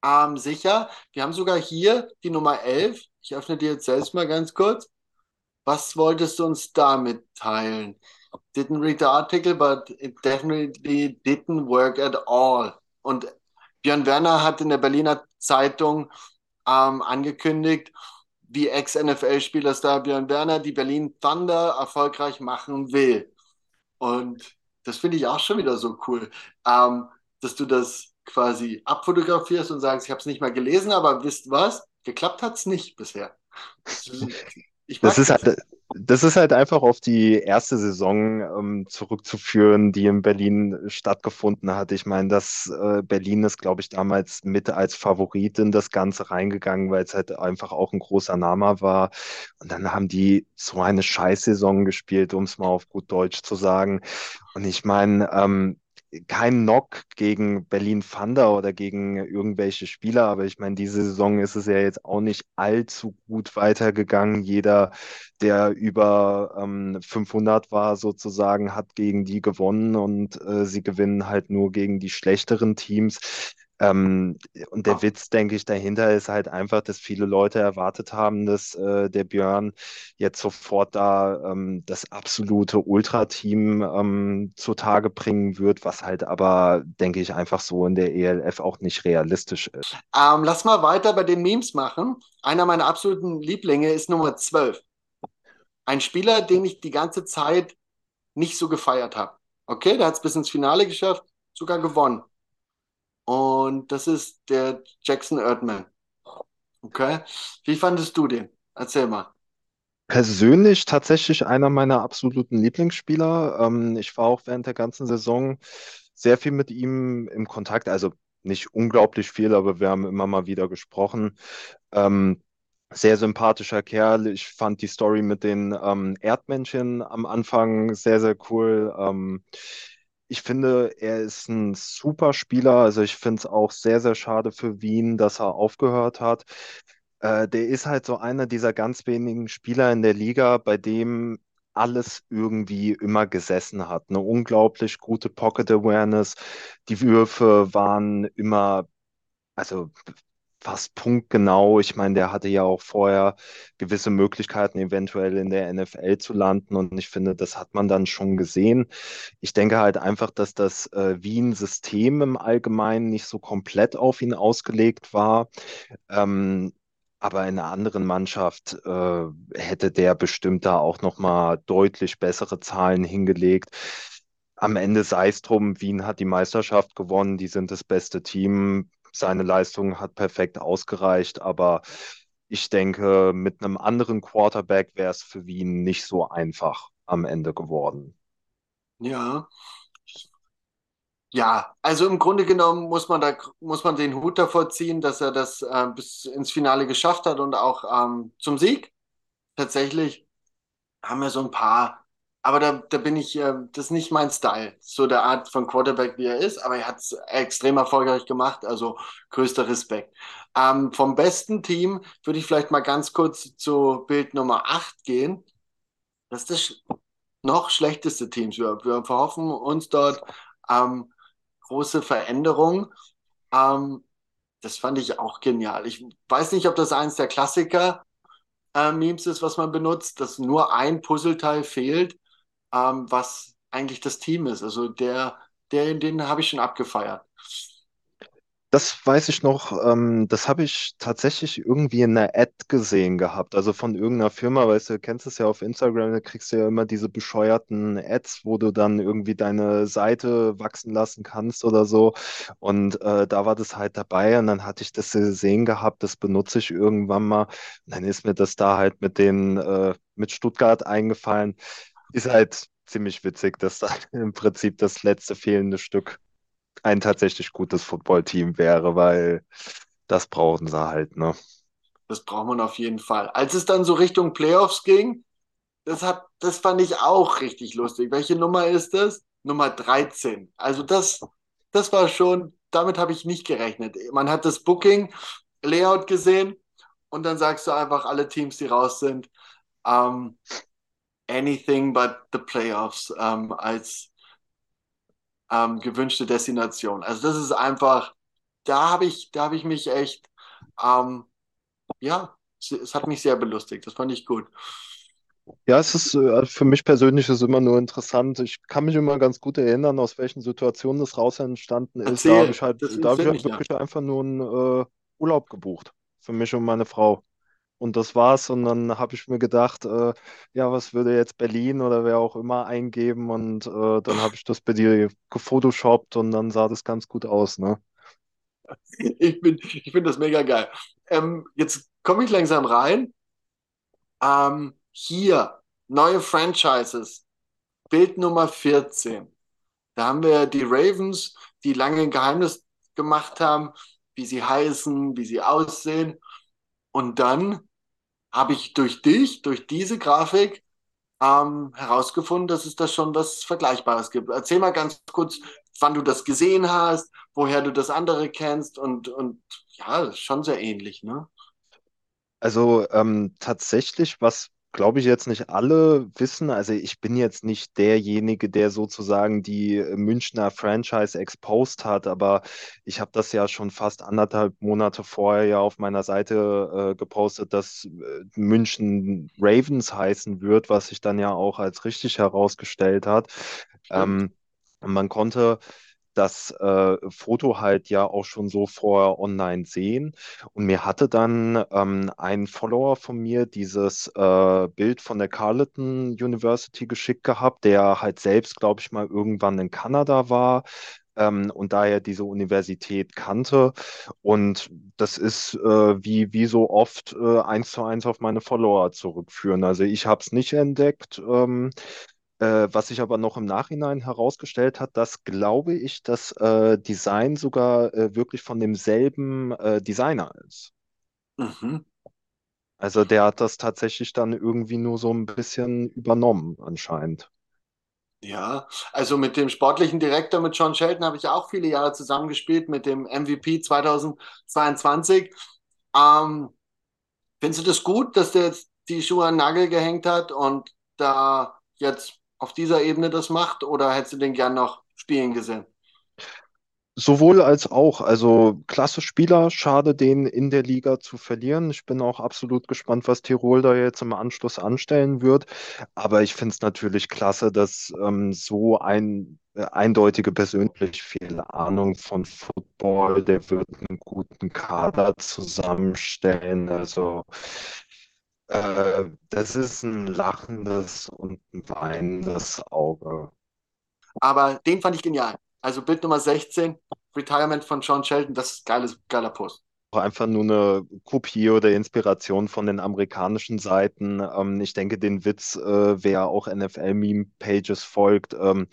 ähm, sicher. Wir haben sogar hier die Nummer 11. Ich öffne die jetzt selbst mal ganz kurz. Was wolltest du uns da mitteilen? Didn't read the article, but it definitely didn't work at all. Und Björn Werner hat in der Berliner Zeitung ähm, angekündigt, wie Ex-NFL-Spieler-Star Björn Werner die Berlin Thunder erfolgreich machen will. Und das finde ich auch schon wieder so cool, ähm, dass du das quasi abfotografierst und sagst, ich habe es nicht mal gelesen, aber wisst was? Geklappt hat es nicht bisher. Ich Das ist das. halt, das ist halt einfach auf die erste Saison ähm, zurückzuführen, die in Berlin stattgefunden hat. Ich meine, das äh, Berlin ist, glaube ich, damals mit als Favorit in das Ganze reingegangen, weil es halt einfach auch ein großer Name war. Und dann haben die so eine Scheißsaison gespielt, um es mal auf gut Deutsch zu sagen. Und ich meine, ähm, kein Knock gegen Berlin Thunder oder gegen irgendwelche Spieler, aber ich meine, diese Saison ist es ja jetzt auch nicht allzu gut weitergegangen. Jeder, der über ähm, 500 war, sozusagen, hat gegen die gewonnen und äh, sie gewinnen halt nur gegen die schlechteren Teams. Ähm, und der Witz, denke ich, dahinter ist halt einfach, dass viele Leute erwartet haben, dass äh, der Björn jetzt sofort da ähm, das absolute Ultra-Team ähm, zutage bringen wird, was halt aber, denke ich, einfach so in der ELF auch nicht realistisch ist. Ähm, lass mal weiter bei den Memes machen. Einer meiner absoluten Lieblinge ist Nummer 12. Ein Spieler, den ich die ganze Zeit nicht so gefeiert habe. Okay, der hat es bis ins Finale geschafft, sogar gewonnen. Und das ist der Jackson Erdmann. Okay. Wie fandest du den? Erzähl mal. Persönlich tatsächlich einer meiner absoluten Lieblingsspieler. Ähm, ich war auch während der ganzen Saison sehr viel mit ihm im Kontakt. Also nicht unglaublich viel, aber wir haben immer mal wieder gesprochen. Ähm, sehr sympathischer Kerl. Ich fand die Story mit den ähm, Erdmännchen am Anfang sehr, sehr cool. Ähm, ich finde, er ist ein super Spieler. Also ich finde es auch sehr, sehr schade für Wien, dass er aufgehört hat. Äh, der ist halt so einer dieser ganz wenigen Spieler in der Liga, bei dem alles irgendwie immer gesessen hat. Eine unglaublich gute Pocket Awareness. Die Würfe waren immer, also fast punktgenau. Ich meine, der hatte ja auch vorher gewisse Möglichkeiten, eventuell in der NFL zu landen. Und ich finde, das hat man dann schon gesehen. Ich denke halt einfach, dass das äh, Wien-System im Allgemeinen nicht so komplett auf ihn ausgelegt war. Ähm, aber in einer anderen Mannschaft äh, hätte der bestimmt da auch noch mal deutlich bessere Zahlen hingelegt. Am Ende sei es drum, Wien hat die Meisterschaft gewonnen, die sind das beste Team seine Leistung hat perfekt ausgereicht, aber ich denke, mit einem anderen Quarterback wäre es für Wien nicht so einfach am Ende geworden. Ja. Ja, also im Grunde genommen muss man da muss man den Hut davor ziehen, dass er das äh, bis ins Finale geschafft hat und auch ähm, zum Sieg. Tatsächlich haben wir so ein paar aber da, da bin ich, äh, das ist nicht mein Style, so der Art von Quarterback, wie er ist, aber er hat es extrem erfolgreich gemacht, also größter Respekt. Ähm, vom besten Team würde ich vielleicht mal ganz kurz zu Bild Nummer 8 gehen. Das ist das noch schlechteste Team. Wir, wir verhoffen uns dort ähm, große Veränderungen. Ähm, das fand ich auch genial. Ich weiß nicht, ob das eins der Klassiker-Memes äh, ist, was man benutzt, dass nur ein Puzzleteil fehlt ähm, was eigentlich das Team ist. Also der, der, den habe ich schon abgefeiert. Das weiß ich noch, ähm, das habe ich tatsächlich irgendwie in einer Ad gesehen gehabt, also von irgendeiner Firma, weißt du, kennst es ja auf Instagram, da kriegst du ja immer diese bescheuerten Ads, wo du dann irgendwie deine Seite wachsen lassen kannst oder so. Und äh, da war das halt dabei und dann hatte ich das gesehen gehabt, das benutze ich irgendwann mal. Und dann ist mir das da halt mit den, äh, mit Stuttgart eingefallen ist halt ziemlich witzig, dass da im Prinzip das letzte fehlende Stück ein tatsächlich gutes Footballteam wäre, weil das brauchen sie halt, ne? Das braucht man auf jeden Fall. Als es dann so Richtung Playoffs ging, das hat, das fand ich auch richtig lustig. Welche Nummer ist das? Nummer 13. Also das, das war schon, damit habe ich nicht gerechnet. Man hat das Booking-Layout gesehen und dann sagst du einfach alle Teams, die raus sind. Ähm, anything but the playoffs ähm, als ähm, gewünschte Destination. Also das ist einfach, da habe ich, da habe ich mich echt, ähm, ja, es, es, hat mich sehr belustigt. Das fand ich gut. Ja, es ist äh, für mich persönlich ist immer nur interessant. Ich kann mich immer ganz gut erinnern, aus welchen Situationen das raus entstanden ist. Erzähl, da habe ich halt, da habe ich halt wirklich ja. einfach nur einen äh, Urlaub gebucht für mich und meine Frau. Und das war's. Und dann habe ich mir gedacht, äh, ja, was würde jetzt Berlin oder wer auch immer eingeben? Und äh, dann habe ich das bei dir gefotoshoppt und dann sah das ganz gut aus, ne? Ich, ich finde das mega geil. Ähm, jetzt komme ich langsam rein. Ähm, hier, neue Franchises. Bild Nummer 14. Da haben wir die Ravens, die lange ein Geheimnis gemacht haben, wie sie heißen, wie sie aussehen. Und dann habe ich durch dich, durch diese Grafik ähm, herausgefunden, dass es da schon was Vergleichbares gibt. Erzähl mal ganz kurz, wann du das gesehen hast, woher du das andere kennst und, und ja, schon sehr ähnlich, ne? Also ähm, tatsächlich, was glaube ich, jetzt nicht alle wissen. Also ich bin jetzt nicht derjenige, der sozusagen die Münchner Franchise exposed hat, aber ich habe das ja schon fast anderthalb Monate vorher ja auf meiner Seite äh, gepostet, dass äh, München Ravens heißen wird, was sich dann ja auch als richtig herausgestellt hat. Ähm, man konnte das äh, Foto halt ja auch schon so vorher online sehen. Und mir hatte dann ähm, ein Follower von mir dieses äh, Bild von der Carleton University geschickt gehabt, der halt selbst, glaube ich, mal irgendwann in Kanada war. Ähm, und daher diese Universität kannte. Und das ist äh, wie, wie so oft äh, eins zu eins auf meine Follower zurückführen. Also ich habe es nicht entdeckt. Ähm, Äh, was sich aber noch im Nachhinein herausgestellt hat, dass, glaube ich, das äh, Design sogar äh, wirklich von demselben äh, Designer ist. Mhm. Also der hat das tatsächlich dann irgendwie nur so ein bisschen übernommen, anscheinend. Ja, also mit dem sportlichen Direktor, mit John Shelton, habe ich auch viele Jahre zusammengespielt, mit dem MVP 2022. Ähm, findest du das gut, dass der jetzt die Schuhe an den Nagel gehängt hat und da jetzt auf dieser Ebene das macht? Oder hättest du den gern noch spielen gesehen? Sowohl als auch. Also klasse Spieler, schade, den in der Liga zu verlieren. Ich bin auch absolut gespannt, was Tirol da jetzt im Anschluss anstellen wird. Aber ich finde es natürlich klasse, dass ähm, so ein äh, eindeutige persönlich viel Ahnung von Football, der wird einen guten Kader zusammenstellen. Also äh, das ist ein lachendes und ein weinendes Auge. Aber den fand ich genial. Also Bild Nummer 16, Retirement von John Shelton, das ist geiles, geiler Post. Einfach nur eine Kopie oder Inspiration von den amerikanischen Seiten. Ähm, ich denke, den Witz, äh, wer auch NFL-Meme-Pages folgt, ähm,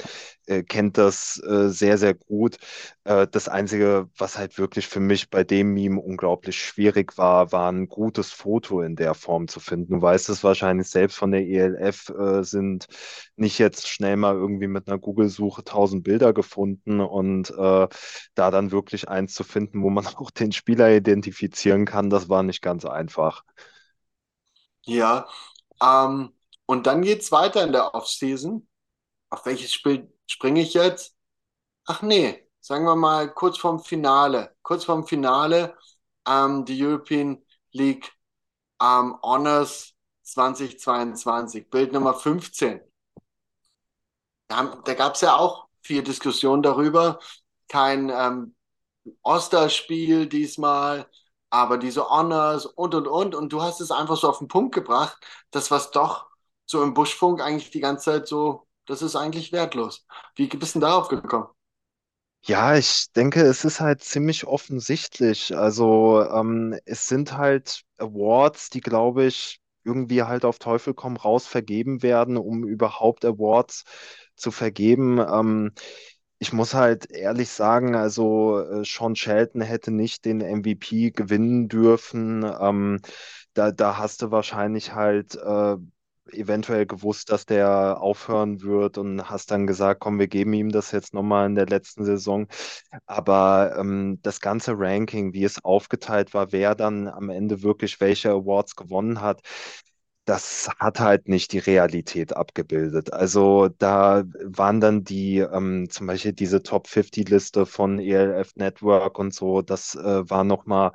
äh, kennt das äh, sehr, sehr gut. Äh, das Einzige, was halt wirklich für mich bei dem Meme unglaublich schwierig war, war ein gutes Foto in der Form zu finden. Du weißt es wahrscheinlich selbst von der ELF, äh, sind nicht jetzt schnell mal irgendwie mit einer Google-Suche tausend Bilder gefunden und äh, da dann wirklich eins zu finden, wo man auch den Spieler identifizieren kann, das war nicht ganz einfach. Ja, ähm, und dann geht es weiter in der Offseason. Auf welches Spiel springe ich jetzt? Ach nee, sagen wir mal kurz vorm Finale. Kurz vorm Finale, ähm, die European League ähm, Honors 2022, Bild Nummer 15. Da, da gab es ja auch viel Diskussion darüber. Kein ähm, Osterspiel diesmal, aber diese Honors und und und. Und du hast es einfach so auf den Punkt gebracht, das was doch so im Buschfunk eigentlich die ganze Zeit so, das ist eigentlich wertlos. Wie bist du denn darauf gekommen? Ja, ich denke, es ist halt ziemlich offensichtlich. Also ähm, es sind halt Awards, die, glaube ich, irgendwie halt auf Teufel komm raus vergeben werden, um überhaupt Awards zu vergeben. Ähm, ich muss halt ehrlich sagen, also äh, Sean Shelton hätte nicht den MVP gewinnen dürfen. Ähm, da, da hast du wahrscheinlich halt äh, eventuell gewusst, dass der aufhören wird und hast dann gesagt, komm, wir geben ihm das jetzt nochmal in der letzten Saison. Aber ähm, das ganze Ranking, wie es aufgeteilt war, wer dann am Ende wirklich welche Awards gewonnen hat, das hat halt nicht die Realität abgebildet. Also da waren dann die, ähm, zum Beispiel diese Top 50-Liste von ELF Network und so, das äh, war nochmal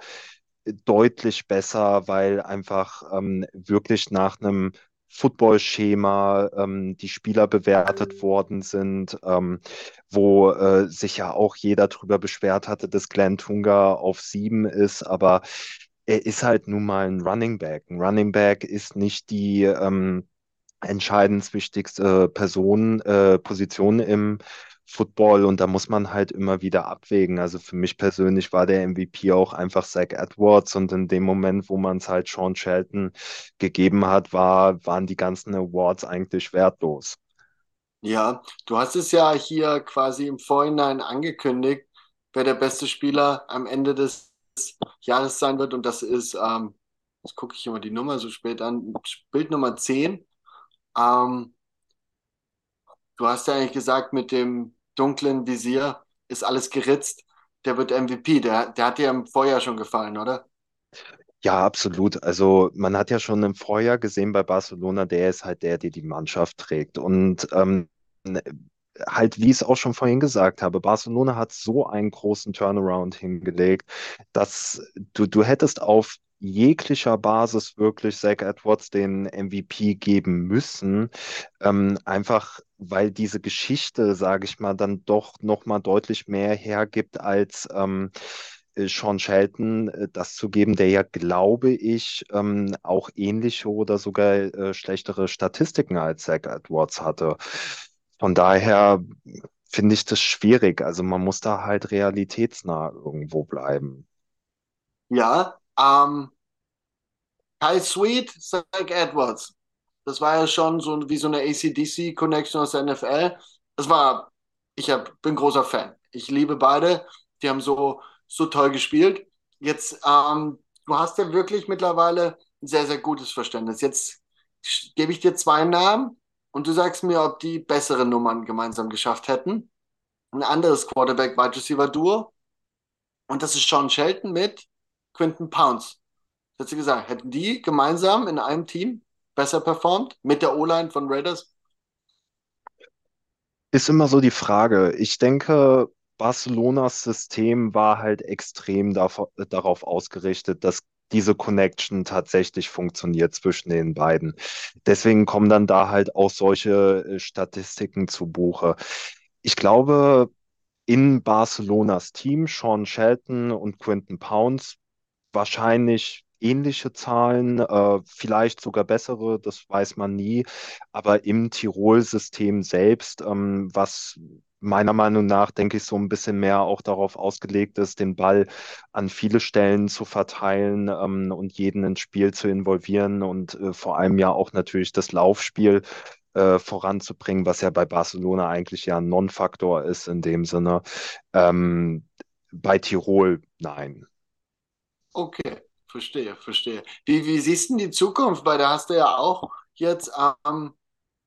deutlich besser, weil einfach ähm, wirklich nach einem Football-Schema ähm, die Spieler bewertet worden sind, ähm, wo äh, sich ja auch jeder drüber beschwert hatte, dass Glenn Tunga auf sieben ist, aber er ist halt nun mal ein Running Back. Ein Running Back ist nicht die ähm, entscheidend wichtigste Person, äh, Position im Football und da muss man halt immer wieder abwägen. Also für mich persönlich war der MVP auch einfach Zach Edwards und in dem Moment, wo man es halt Sean Shelton gegeben hat, war, waren die ganzen Awards eigentlich wertlos. Ja, du hast es ja hier quasi im Vorhinein angekündigt, wer der beste Spieler am Ende des Jahres sein wird. Und das ist, ähm, jetzt gucke ich immer die Nummer so spät an, Bild Nummer 10. Ähm, du hast ja eigentlich gesagt, mit dem dunklen Visier ist alles geritzt. Der wird MVP. Der, der hat dir im Vorjahr schon gefallen, oder? Ja, absolut. Also man hat ja schon im Vorjahr gesehen bei Barcelona, der ist halt der, der die Mannschaft trägt. Und ähm, halt, wie ich es auch schon vorhin gesagt habe, Barcelona hat so einen großen Turnaround hingelegt, dass du, du hättest auf jeglicher Basis wirklich Zach Edwards den MVP geben müssen, ähm, einfach weil diese Geschichte, sage ich mal, dann doch noch mal deutlich mehr hergibt als ähm, äh, Sean Shelton äh, das zu geben, der ja, glaube ich, ähm, auch ähnliche oder sogar äh, schlechtere Statistiken als Zach Edwards hatte. Von daher finde ich das schwierig. Also man muss da halt realitätsnah irgendwo bleiben. Ja, ähm, Kai Sweet, Zach Edwards. Das war ja schon so wie so eine ACDC-Connection aus der NFL. Das war, ich hab, bin großer Fan. Ich liebe beide. Die haben so, so toll gespielt. Jetzt, ähm, du hast ja wirklich mittlerweile ein sehr, sehr gutes Verständnis. Jetzt gebe ich dir zwei Namen und du sagst mir, ob die bessere Nummern gemeinsam geschafft hätten. Ein anderes Quarterback-Wide Receiver-Duo. Und das ist Sean Shelton mit Quinton Pounds. Das hat sie gesagt, hätten die gemeinsam in einem Team besser performt mit der O-Line von Raiders? Ist immer so die Frage. Ich denke, Barcelonas System war halt extrem darauf ausgerichtet, dass diese Connection tatsächlich funktioniert zwischen den beiden. Deswegen kommen dann da halt auch solche äh, Statistiken zu Buche. Ich glaube, in Barcelonas Team, Sean Shelton und Quinton Pounds, wahrscheinlich ähnliche Zahlen, äh, vielleicht sogar bessere, das weiß man nie. Aber im Tirol-System selbst, ähm, was meiner Meinung nach, denke ich, so ein bisschen mehr auch darauf ausgelegt ist, den Ball an viele Stellen zu verteilen ähm, und jeden ins Spiel zu involvieren und äh, vor allem ja auch natürlich das Laufspiel äh, voranzubringen, was ja bei Barcelona eigentlich ja ein Non-Faktor ist in dem Sinne. Ähm, bei Tirol, nein. Okay, verstehe, verstehe. Wie, wie siehst du die Zukunft? Weil da hast du ja auch jetzt ähm,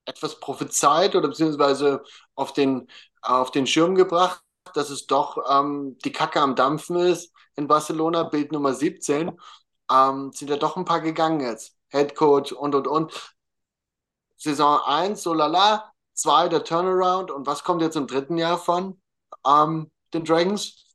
etwas prophezeit oder beziehungsweise auf den, auf den Schirm gebracht, dass es doch ähm, die Kacke am Dampfen ist in Barcelona, Bild Nummer 17. Ähm, sind ja doch ein paar gegangen jetzt. Head Coach und und und. Saison 1, so lala, 2 der Turnaround und was kommt jetzt im dritten Jahr von ähm, den Dragons?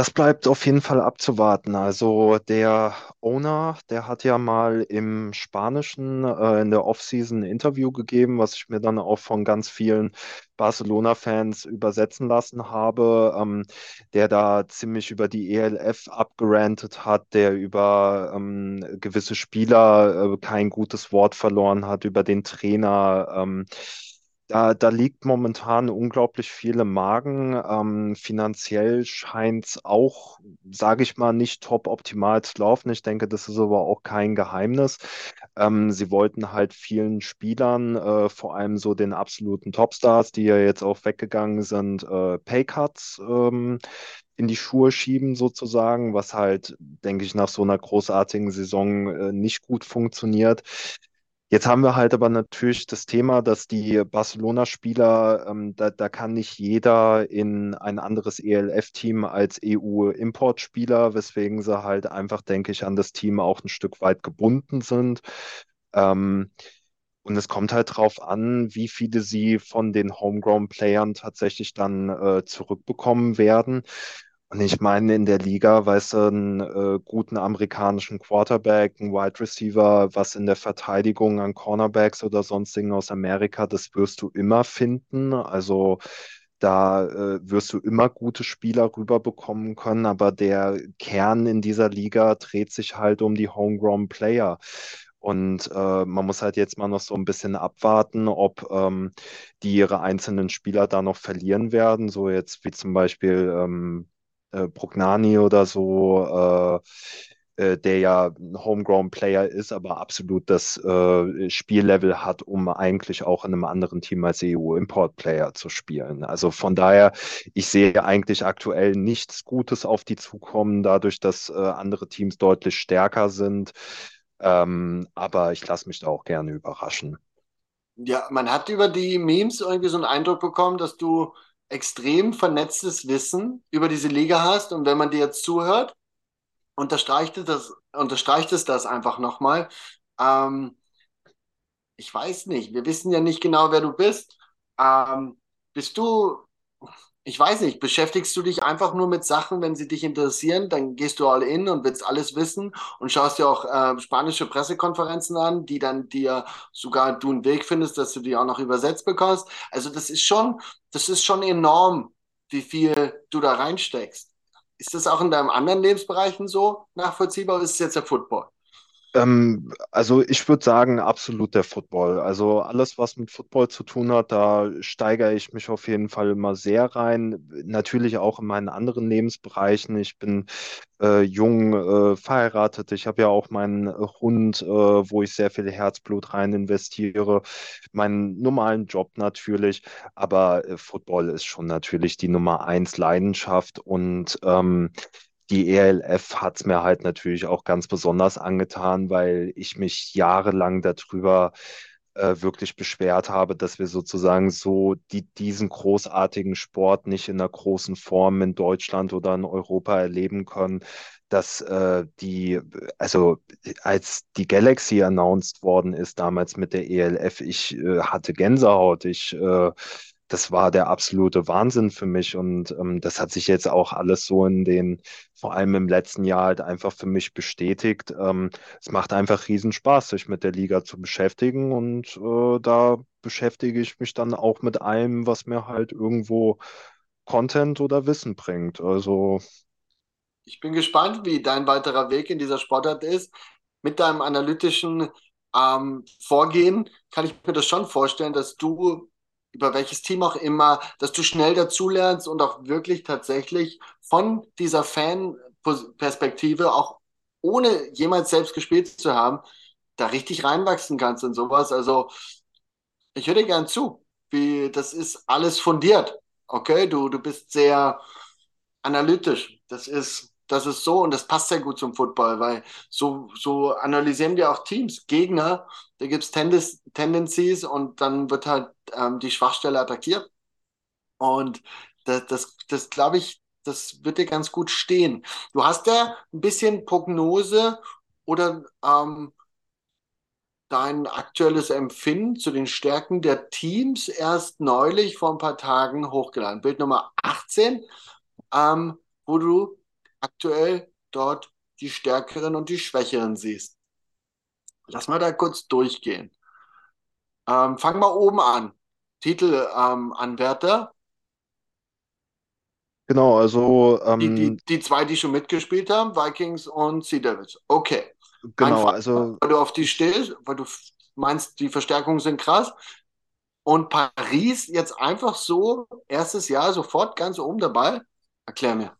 Das bleibt auf jeden Fall abzuwarten. Also der Owner, der hat ja mal im Spanischen äh, in der Offseason ein Interview gegeben, was ich mir dann auch von ganz vielen Barcelona-Fans übersetzen lassen habe, ähm, der da ziemlich über die ELF abgerantet hat, der über ähm, gewisse Spieler äh, kein gutes Wort verloren hat, über den Trainer. Ähm, da, da liegt momentan unglaublich viel im Magen. Ähm, finanziell scheint es auch, sage ich mal, nicht top optimal zu laufen. Ich denke, das ist aber auch kein Geheimnis. Ähm, sie wollten halt vielen Spielern, äh, vor allem so den absoluten Topstars, die ja jetzt auch weggegangen sind, äh, Paycuts ähm, in die Schuhe schieben sozusagen, was halt, denke ich, nach so einer großartigen Saison äh, nicht gut funktioniert. Jetzt haben wir halt aber natürlich das Thema, dass die Barcelona-Spieler, ähm, da, da kann nicht jeder in ein anderes ELF-Team als EU-Importspieler, weswegen sie halt einfach, denke ich, an das Team auch ein Stück weit gebunden sind. Ähm, und es kommt halt drauf an, wie viele sie von den Homegrown-Playern tatsächlich dann äh, zurückbekommen werden. Und ich meine, in der Liga, weißt du, einen äh, guten amerikanischen Quarterback, einen Wide Receiver, was in der Verteidigung an Cornerbacks oder sonstigen aus Amerika, das wirst du immer finden. Also da äh, wirst du immer gute Spieler rüberbekommen können, aber der Kern in dieser Liga dreht sich halt um die Homegrown Player. Und äh, man muss halt jetzt mal noch so ein bisschen abwarten, ob ähm, die ihre einzelnen Spieler da noch verlieren werden. So jetzt wie zum Beispiel ähm, äh, Brugnani oder so, äh, äh, der ja ein Homegrown-Player ist, aber absolut das äh, Spiellevel hat, um eigentlich auch in einem anderen Team als EU-Import-Player zu spielen. Also von daher, ich sehe eigentlich aktuell nichts Gutes auf die zukommen, dadurch, dass äh, andere Teams deutlich stärker sind. Ähm, aber ich lasse mich da auch gerne überraschen. Ja, man hat über die Memes irgendwie so einen Eindruck bekommen, dass du extrem vernetztes Wissen über diese Liga hast und wenn man dir jetzt zuhört, unterstreicht es das, unterstreicht es das einfach nochmal. Ähm, ich weiß nicht, wir wissen ja nicht genau, wer du bist. Ähm, bist du ich weiß nicht, beschäftigst du dich einfach nur mit Sachen, wenn sie dich interessieren, dann gehst du all in und willst alles wissen und schaust dir auch äh, spanische Pressekonferenzen an, die dann dir sogar du einen Weg findest, dass du die auch noch übersetzt bekommst. Also das ist schon, das ist schon enorm, wie viel du da reinsteckst. Ist das auch in deinen anderen Lebensbereichen so nachvollziehbar oder ist es jetzt der Football? Ähm, also ich würde sagen, absolut der Football. Also alles, was mit Football zu tun hat, da steigere ich mich auf jeden Fall immer sehr rein. Natürlich auch in meinen anderen Lebensbereichen. Ich bin äh, jung äh, verheiratet. Ich habe ja auch meinen äh, Hund, äh, wo ich sehr viel Herzblut rein investiere. Meinen normalen Job natürlich. Aber äh, Football ist schon natürlich die Nummer eins Leidenschaft und ähm, die ELF hat es mir halt natürlich auch ganz besonders angetan, weil ich mich jahrelang darüber äh, wirklich beschwert habe, dass wir sozusagen so die, diesen großartigen Sport nicht in einer großen Form in Deutschland oder in Europa erleben können. Dass äh, die, also als die Galaxy announced worden ist, damals mit der ELF, ich äh, hatte Gänsehaut. Ich äh, das war der absolute Wahnsinn für mich und ähm, das hat sich jetzt auch alles so in den, vor allem im letzten Jahr halt einfach für mich bestätigt. Ähm, es macht einfach riesen Spaß, sich mit der Liga zu beschäftigen und äh, da beschäftige ich mich dann auch mit allem, was mir halt irgendwo Content oder Wissen bringt. Also Ich bin gespannt, wie dein weiterer Weg in dieser Sportart ist. Mit deinem analytischen ähm, Vorgehen kann ich mir das schon vorstellen, dass du über welches Team auch immer, dass du schnell dazulernst und auch wirklich tatsächlich von dieser Fan-Perspektive, auch ohne jemals selbst gespielt zu haben, da richtig reinwachsen kannst und sowas. Also ich höre dir gern zu, wie das ist alles fundiert. Okay, du, du bist sehr analytisch. Das ist, das ist so und das passt sehr gut zum Football, weil so, so analysieren wir auch Teams, Gegner, da gibt es Tendencies und dann wird halt ähm, die Schwachstelle attackiert. Und das, das, das glaube ich, das wird dir ganz gut stehen. Du hast ja ein bisschen Prognose oder ähm, dein aktuelles Empfinden zu den Stärken der Teams erst neulich vor ein paar Tagen hochgeladen. Bild Nummer 18, ähm, wo du aktuell dort die Stärkeren und die Schwächeren siehst. Lass mal da kurz durchgehen. Ähm, fang mal oben an. Titelanwärter. Ähm, genau, also die, die, ähm, die zwei, die schon mitgespielt haben, Vikings und Sea Devils. Okay. genau, Einfach, also weil du auf die stehst, weil du meinst, die Verstärkungen sind krass. Und Paris jetzt einfach so, erstes Jahr sofort ganz oben dabei? Erklär mir.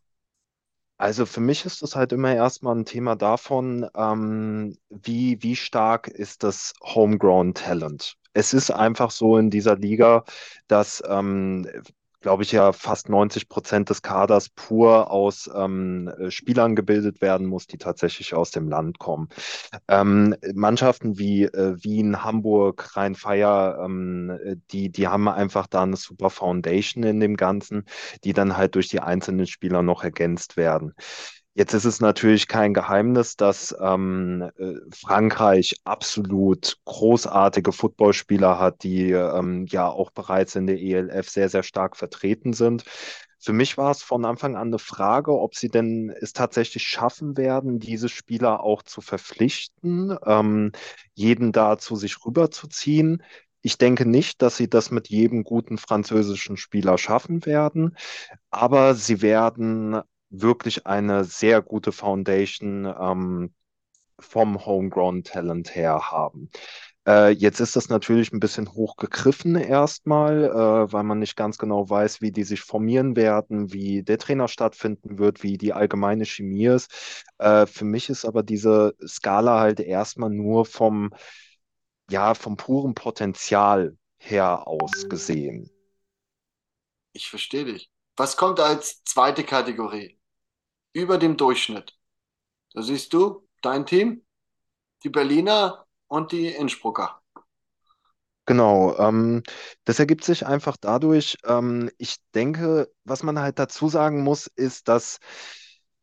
Also für mich ist das halt immer erstmal ein Thema davon, ähm, wie, wie stark ist das Homegrown Talent. Es ist einfach so in dieser Liga, dass, ähm, glaube ich, ja fast 90 Prozent des Kaders pur aus ähm, äh, Spielern gebildet werden muss, die tatsächlich aus dem Land kommen. Ähm, Mannschaften wie äh, Wien, Hamburg, Rhein-Feier, ähm, die, die haben einfach da eine super Foundation in dem Ganzen, die dann halt durch die einzelnen Spieler noch ergänzt werden. Jetzt ist es natürlich kein Geheimnis, dass ähm, äh, Frankreich absolut großartige Footballspieler hat, die ähm, ja auch bereits in der ELF sehr, sehr stark vertreten sind. Für mich war es von Anfang an eine Frage, ob sie denn es tatsächlich schaffen werden, diese Spieler auch zu verpflichten, ähm, jeden da zu sich rüberzuziehen. Ich denke nicht, dass sie das mit jedem guten französischen Spieler schaffen werden, aber sie werden wirklich eine sehr gute Foundation ähm, vom Homegrown Talent her haben. Äh, jetzt ist das natürlich ein bisschen hochgegriffen erstmal, äh, weil man nicht ganz genau weiß, wie die sich formieren werden, wie der Trainer stattfinden wird, wie die allgemeine Chemie ist. Äh, für mich ist aber diese Skala halt erstmal nur vom, ja, vom puren Potenzial her aus gesehen. Ich verstehe dich. Was kommt als zweite Kategorie? Über dem Durchschnitt. Da siehst du dein Team, die Berliner und die Innsbrucker. Genau, ähm, das ergibt sich einfach dadurch, ähm, ich denke, was man halt dazu sagen muss, ist, dass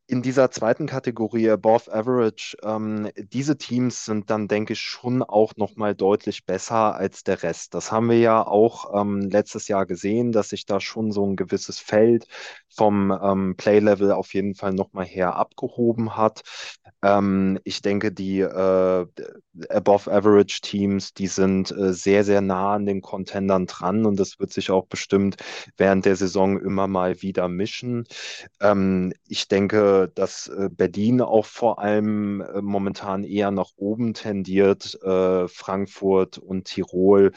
in dieser zweiten Kategorie Above Average, ähm, diese Teams sind dann, denke ich, schon auch nochmal deutlich besser als der Rest. Das haben wir ja auch ähm, letztes Jahr gesehen, dass sich da schon so ein gewisses Feld vom ähm, Play-Level auf jeden Fall nochmal her abgehoben hat. Ähm, ich denke, die äh, Above Average Teams, die sind äh, sehr, sehr nah an den Contendern dran und das wird sich auch bestimmt während der Saison immer mal wieder mischen. Ähm, ich denke, dass äh, Berlin auch vor allem äh, momentan eher nach oben tendiert, äh, Frankfurt und Tirol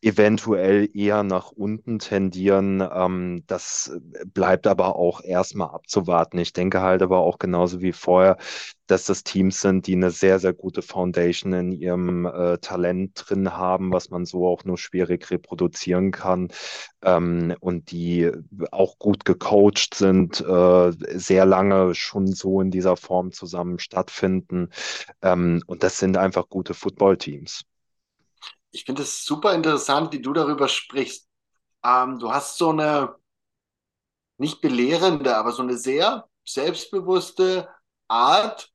eventuell eher nach unten tendieren. Ähm, das bleibt aber auch erstmal abzuwarten. Ich denke halt aber auch genauso wie vorher, dass das Teams sind, die eine sehr, sehr gute Foundation in ihrem äh, Talent drin haben, was man so auch nur schwierig reproduzieren kann ähm, und die auch gut gecoacht sind, äh, sehr lange schon so in dieser Form zusammen stattfinden. Ähm, und das sind einfach gute Footballteams ich finde es super interessant, wie du darüber sprichst. Ähm, du hast so eine nicht belehrende, aber so eine sehr selbstbewusste Art,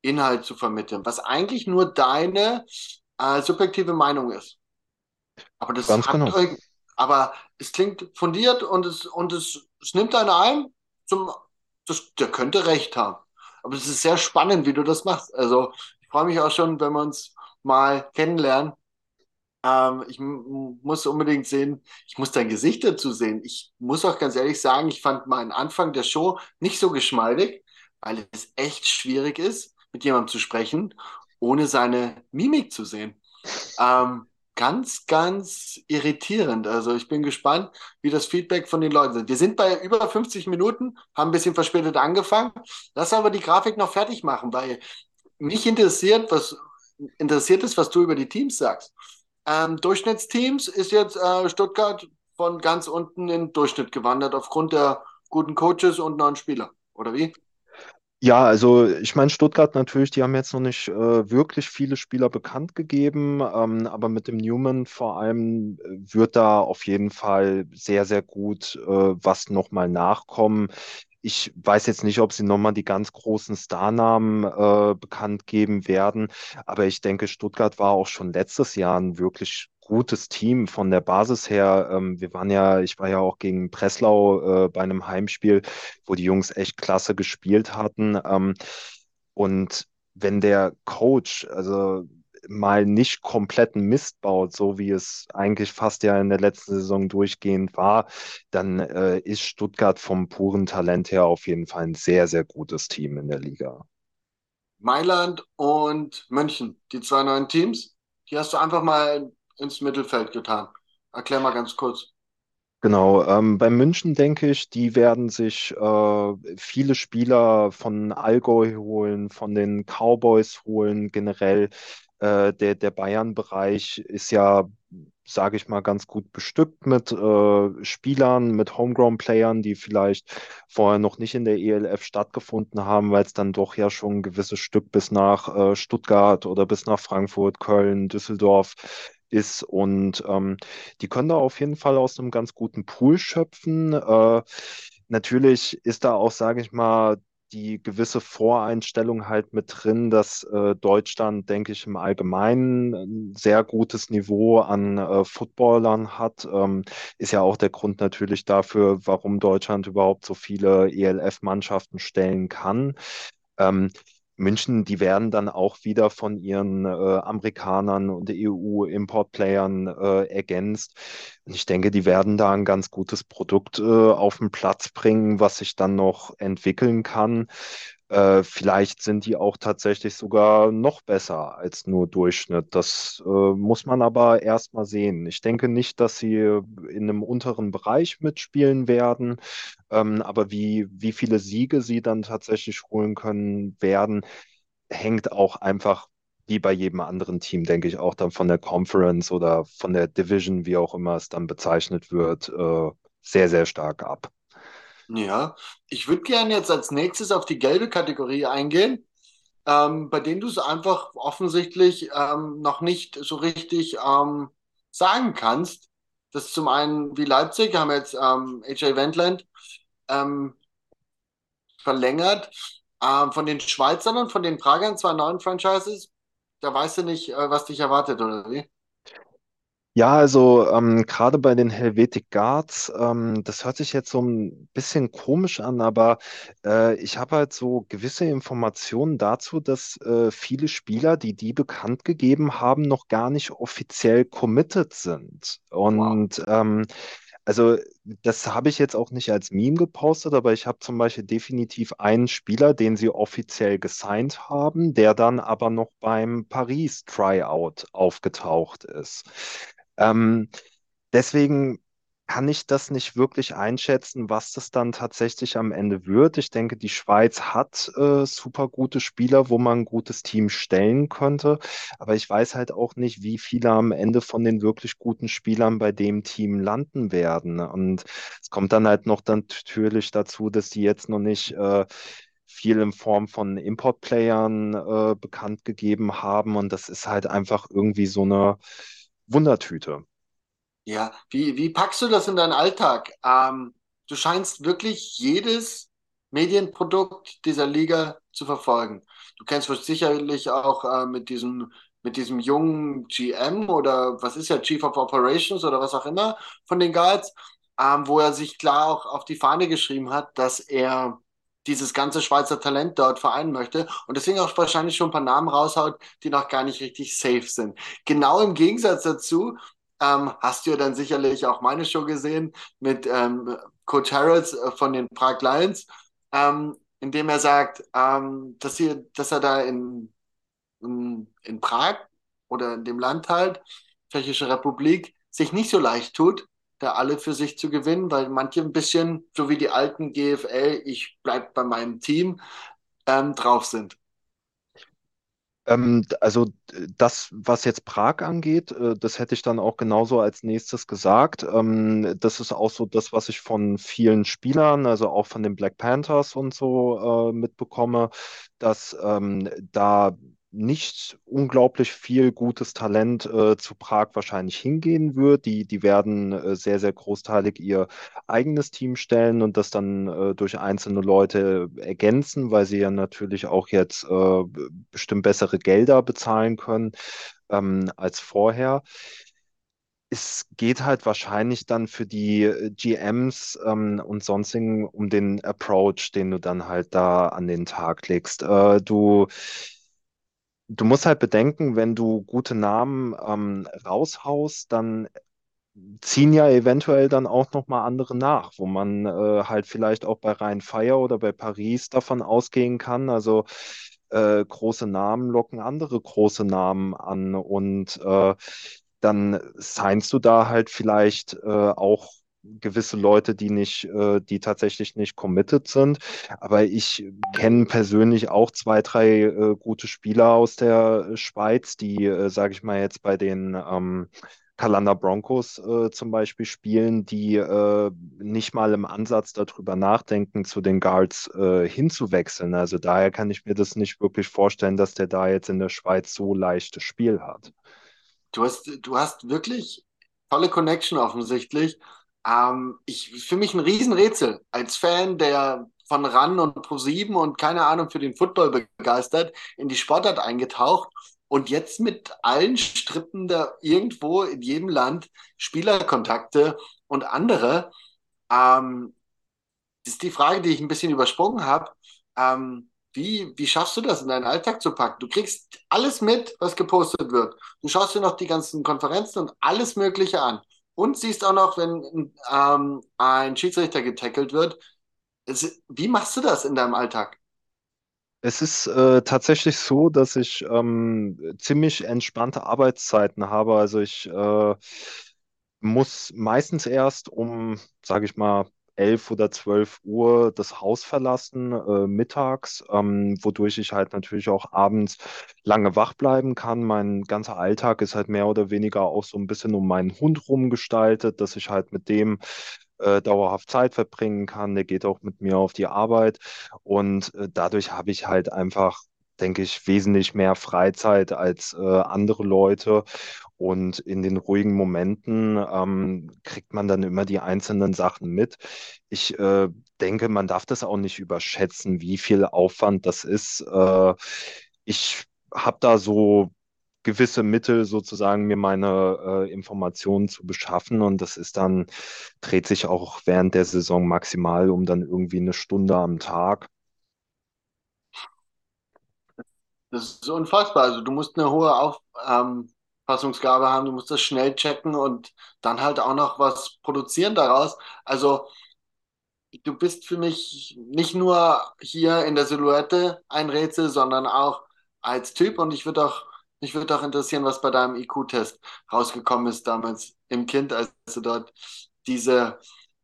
Inhalt zu vermitteln, was eigentlich nur deine äh, subjektive Meinung ist. Aber das Ganz genau. aber es klingt fundiert und es, und es, es nimmt einen ein, zum, das, der könnte recht haben. Aber es ist sehr spannend, wie du das machst. Also ich freue mich auch schon, wenn wir uns mal kennenlernen ähm, ich muss unbedingt sehen, ich muss dein Gesicht dazu sehen. Ich muss auch ganz ehrlich sagen, ich fand meinen Anfang der Show nicht so geschmeidig, weil es echt schwierig ist, mit jemandem zu sprechen, ohne seine Mimik zu sehen. Ähm, ganz, ganz irritierend. Also ich bin gespannt, wie das Feedback von den Leuten sind. Wir sind bei über 50 Minuten, haben ein bisschen verspätet angefangen. Lass aber die Grafik noch fertig machen, weil mich interessiert, was interessiert ist, was du über die Teams sagst ähm, Durchschnittsteams ist jetzt äh, Stuttgart von ganz unten in den Durchschnitt gewandert aufgrund der guten Coaches und neuen Spieler, oder wie? Ja, also ich meine, Stuttgart natürlich, die haben jetzt noch nicht äh, wirklich viele Spieler bekannt gegeben, ähm, aber mit dem Newman vor allem äh, wird da auf jeden Fall sehr, sehr gut äh, was nochmal nachkommen. Ich weiß jetzt nicht, ob sie nochmal die ganz großen Starnamen äh, bekannt geben werden, aber ich denke, Stuttgart war auch schon letztes Jahr ein wirklich gutes Team von der Basis her. Ähm, wir waren ja, ich war ja auch gegen Breslau äh, bei einem Heimspiel, wo die Jungs echt klasse gespielt hatten. Ähm, und wenn der Coach, also mal nicht kompletten Mist baut, so wie es eigentlich fast ja in der letzten Saison durchgehend war, dann äh, ist Stuttgart vom puren Talent her auf jeden Fall ein sehr, sehr gutes Team in der Liga. Mailand und München, die zwei neuen Teams, die hast du einfach mal ins Mittelfeld getan. Erklär mal ganz kurz. Genau, ähm, bei München denke ich, die werden sich äh, viele Spieler von Allgäu holen, von den Cowboys holen, generell äh, der, der Bayern-Bereich ist ja, sage ich mal, ganz gut bestückt mit äh, Spielern, mit Homegrown-Playern, die vielleicht vorher noch nicht in der ELF stattgefunden haben, weil es dann doch ja schon ein gewisses Stück bis nach äh, Stuttgart oder bis nach Frankfurt, Köln, Düsseldorf ist. Und ähm, die können da auf jeden Fall aus einem ganz guten Pool schöpfen. Äh, natürlich ist da auch, sage ich mal, die gewisse Voreinstellung halt mit drin, dass äh, Deutschland, denke ich, im Allgemeinen ein sehr gutes Niveau an äh, Footballern hat. Ähm, ist ja auch der Grund natürlich dafür, warum Deutschland überhaupt so viele ELF-Mannschaften stellen kann. Ähm, München, die werden dann auch wieder von ihren äh, Amerikanern und EU-Import-Playern äh, ergänzt. Und ich denke, die werden da ein ganz gutes Produkt äh, auf den Platz bringen, was sich dann noch entwickeln kann. Äh, vielleicht sind die auch tatsächlich sogar noch besser als nur Durchschnitt. Das äh, muss man aber erst mal sehen. Ich denke nicht, dass sie in einem unteren Bereich mitspielen werden. Ähm, aber wie, wie viele Siege sie dann tatsächlich holen können werden, hängt auch einfach wie bei jedem anderen Team, denke ich, auch dann von der Conference oder von der Division, wie auch immer es dann bezeichnet wird, äh, sehr, sehr stark ab. Ja, ich würde gerne jetzt als nächstes auf die gelbe Kategorie eingehen, ähm, bei denen du es einfach offensichtlich ähm, noch nicht so richtig ähm, sagen kannst. Das ist zum einen wie Leipzig, haben jetzt ähm, AJ Wendland ähm, verlängert. Ähm, von den Schweizern und von den Pragern, zwei neuen Franchises, da weißt du nicht, äh, was dich erwartet, oder wie? Ja, also ähm, gerade bei den Helvetic Guards, ähm, das hört sich jetzt so ein bisschen komisch an, aber äh, ich habe halt so gewisse Informationen dazu, dass äh, viele Spieler, die die bekannt gegeben haben, noch gar nicht offiziell committed sind. Wow. Und ähm, Also das habe ich jetzt auch nicht als Meme gepostet, aber ich habe zum Beispiel definitiv einen Spieler, den sie offiziell gesigned haben, der dann aber noch beim Paris Tryout aufgetaucht ist. Ähm, deswegen kann ich das nicht wirklich einschätzen, was das dann tatsächlich am Ende wird. Ich denke, die Schweiz hat äh, super gute Spieler, wo man ein gutes Team stellen könnte. Aber ich weiß halt auch nicht, wie viele am Ende von den wirklich guten Spielern bei dem Team landen werden. Und es kommt dann halt noch dann natürlich dazu, dass die jetzt noch nicht äh, viel in Form von Import-Playern äh, bekannt gegeben haben. Und das ist halt einfach irgendwie so eine Wundertüte. Ja, wie, wie packst du das in deinen Alltag? Ähm, du scheinst wirklich jedes Medienprodukt dieser Liga zu verfolgen. Du kennst wohl sicherlich auch äh, mit diesem, mit diesem jungen GM oder was ist ja, Chief of Operations oder was auch immer von den Guards, ähm, wo er sich klar auch auf die Fahne geschrieben hat, dass er dieses ganze Schweizer Talent dort vereinen möchte und deswegen auch wahrscheinlich schon ein paar Namen raushaut, die noch gar nicht richtig safe sind. Genau im Gegensatz dazu ähm, hast du ja dann sicherlich auch meine Show gesehen mit ähm, Coach Harrods äh, von den Prag Lions, ähm, in dem er sagt, ähm, dass, hier, dass er da in, in, in Prag oder in dem Land halt, Tschechische Republik, sich nicht so leicht tut, da alle für sich zu gewinnen, weil manche ein bisschen, so wie die alten GFL, ich bleib bei meinem Team, ähm, drauf sind. Ähm, also das, was jetzt Prag angeht, äh, das hätte ich dann auch genauso als nächstes gesagt. Ähm, das ist auch so das, was ich von vielen Spielern, also auch von den Black Panthers und so äh, mitbekomme, dass ähm, da nicht unglaublich viel gutes Talent äh, zu Prag wahrscheinlich hingehen wird. Die, die werden äh, sehr, sehr großteilig ihr eigenes Team stellen und das dann äh, durch einzelne Leute ergänzen, weil sie ja natürlich auch jetzt äh, bestimmt bessere Gelder bezahlen können ähm, als vorher es geht halt wahrscheinlich dann für die äh, GMs ähm, und sonstigen um den Approach, den du dann halt da an den Tag legst. Äh, du du musst halt bedenken, wenn du gute Namen ähm, raushaust, dann ziehen ja eventuell dann auch noch mal andere nach, wo man äh, halt vielleicht auch bei Rhein-Fire oder bei Paris davon ausgehen kann. Also äh, große Namen locken andere große Namen an und äh, dann signst du da halt vielleicht äh, auch gewisse Leute, die nicht, äh, die tatsächlich nicht committed sind. Aber ich kenne persönlich auch zwei, drei äh, gute Spieler aus der Schweiz, die, äh, sage ich mal, jetzt bei den ähm, Kalanda Broncos äh, zum Beispiel spielen, die äh, nicht mal im Ansatz darüber nachdenken, zu den Guards äh, hinzuwechseln. Also daher kann ich mir das nicht wirklich vorstellen, dass der da jetzt in der Schweiz so leichtes Spiel hat. Du hast, du hast wirklich tolle Connection offensichtlich. Ähm, ich, für mich ein Riesenrätsel. Als Fan, der von RAN und Pro7 und keine Ahnung für den Football begeistert, in die Sportart eingetaucht und jetzt mit allen Strippen da irgendwo in jedem Land Spielerkontakte und andere. Ähm, ist die Frage, die ich ein bisschen übersprungen habe. Ähm, wie, wie schaffst du das in deinen Alltag zu packen? Du kriegst alles mit, was gepostet wird. Du schaust dir noch die ganzen Konferenzen und alles Mögliche an. Und siehst auch noch, wenn ähm, ein Schiedsrichter getackelt wird. Es, wie machst du das in deinem Alltag? Es ist äh, tatsächlich so, dass ich ähm, ziemlich entspannte Arbeitszeiten habe. Also ich äh, muss meistens erst um, sage ich mal, 11 oder 12 Uhr das Haus verlassen, äh, mittags, ähm, wodurch ich halt natürlich auch abends lange wach bleiben kann. Mein ganzer Alltag ist halt mehr oder weniger auch so ein bisschen um meinen Hund rumgestaltet, dass ich halt mit dem äh, dauerhaft Zeit verbringen kann. Der geht auch mit mir auf die Arbeit und äh, dadurch habe ich halt einfach denke ich, wesentlich mehr Freizeit als äh, andere Leute. Und in den ruhigen Momenten ähm, kriegt man dann immer die einzelnen Sachen mit. Ich äh, denke, man darf das auch nicht überschätzen, wie viel Aufwand das ist. Äh, ich habe da so gewisse Mittel sozusagen, mir meine äh, Informationen zu beschaffen. Und das ist dann, dreht sich auch während der Saison maximal um dann irgendwie eine Stunde am Tag. Das ist unfassbar. Also du musst eine hohe Auf, ähm, haben, du musst das schnell checken und dann halt auch noch was produzieren daraus. Also du bist für mich nicht nur hier in der Silhouette ein Rätsel, sondern auch als Typ. Und ich würde auch, mich würde auch interessieren, was bei deinem IQ-Test rausgekommen ist damals im Kind, als du dort diese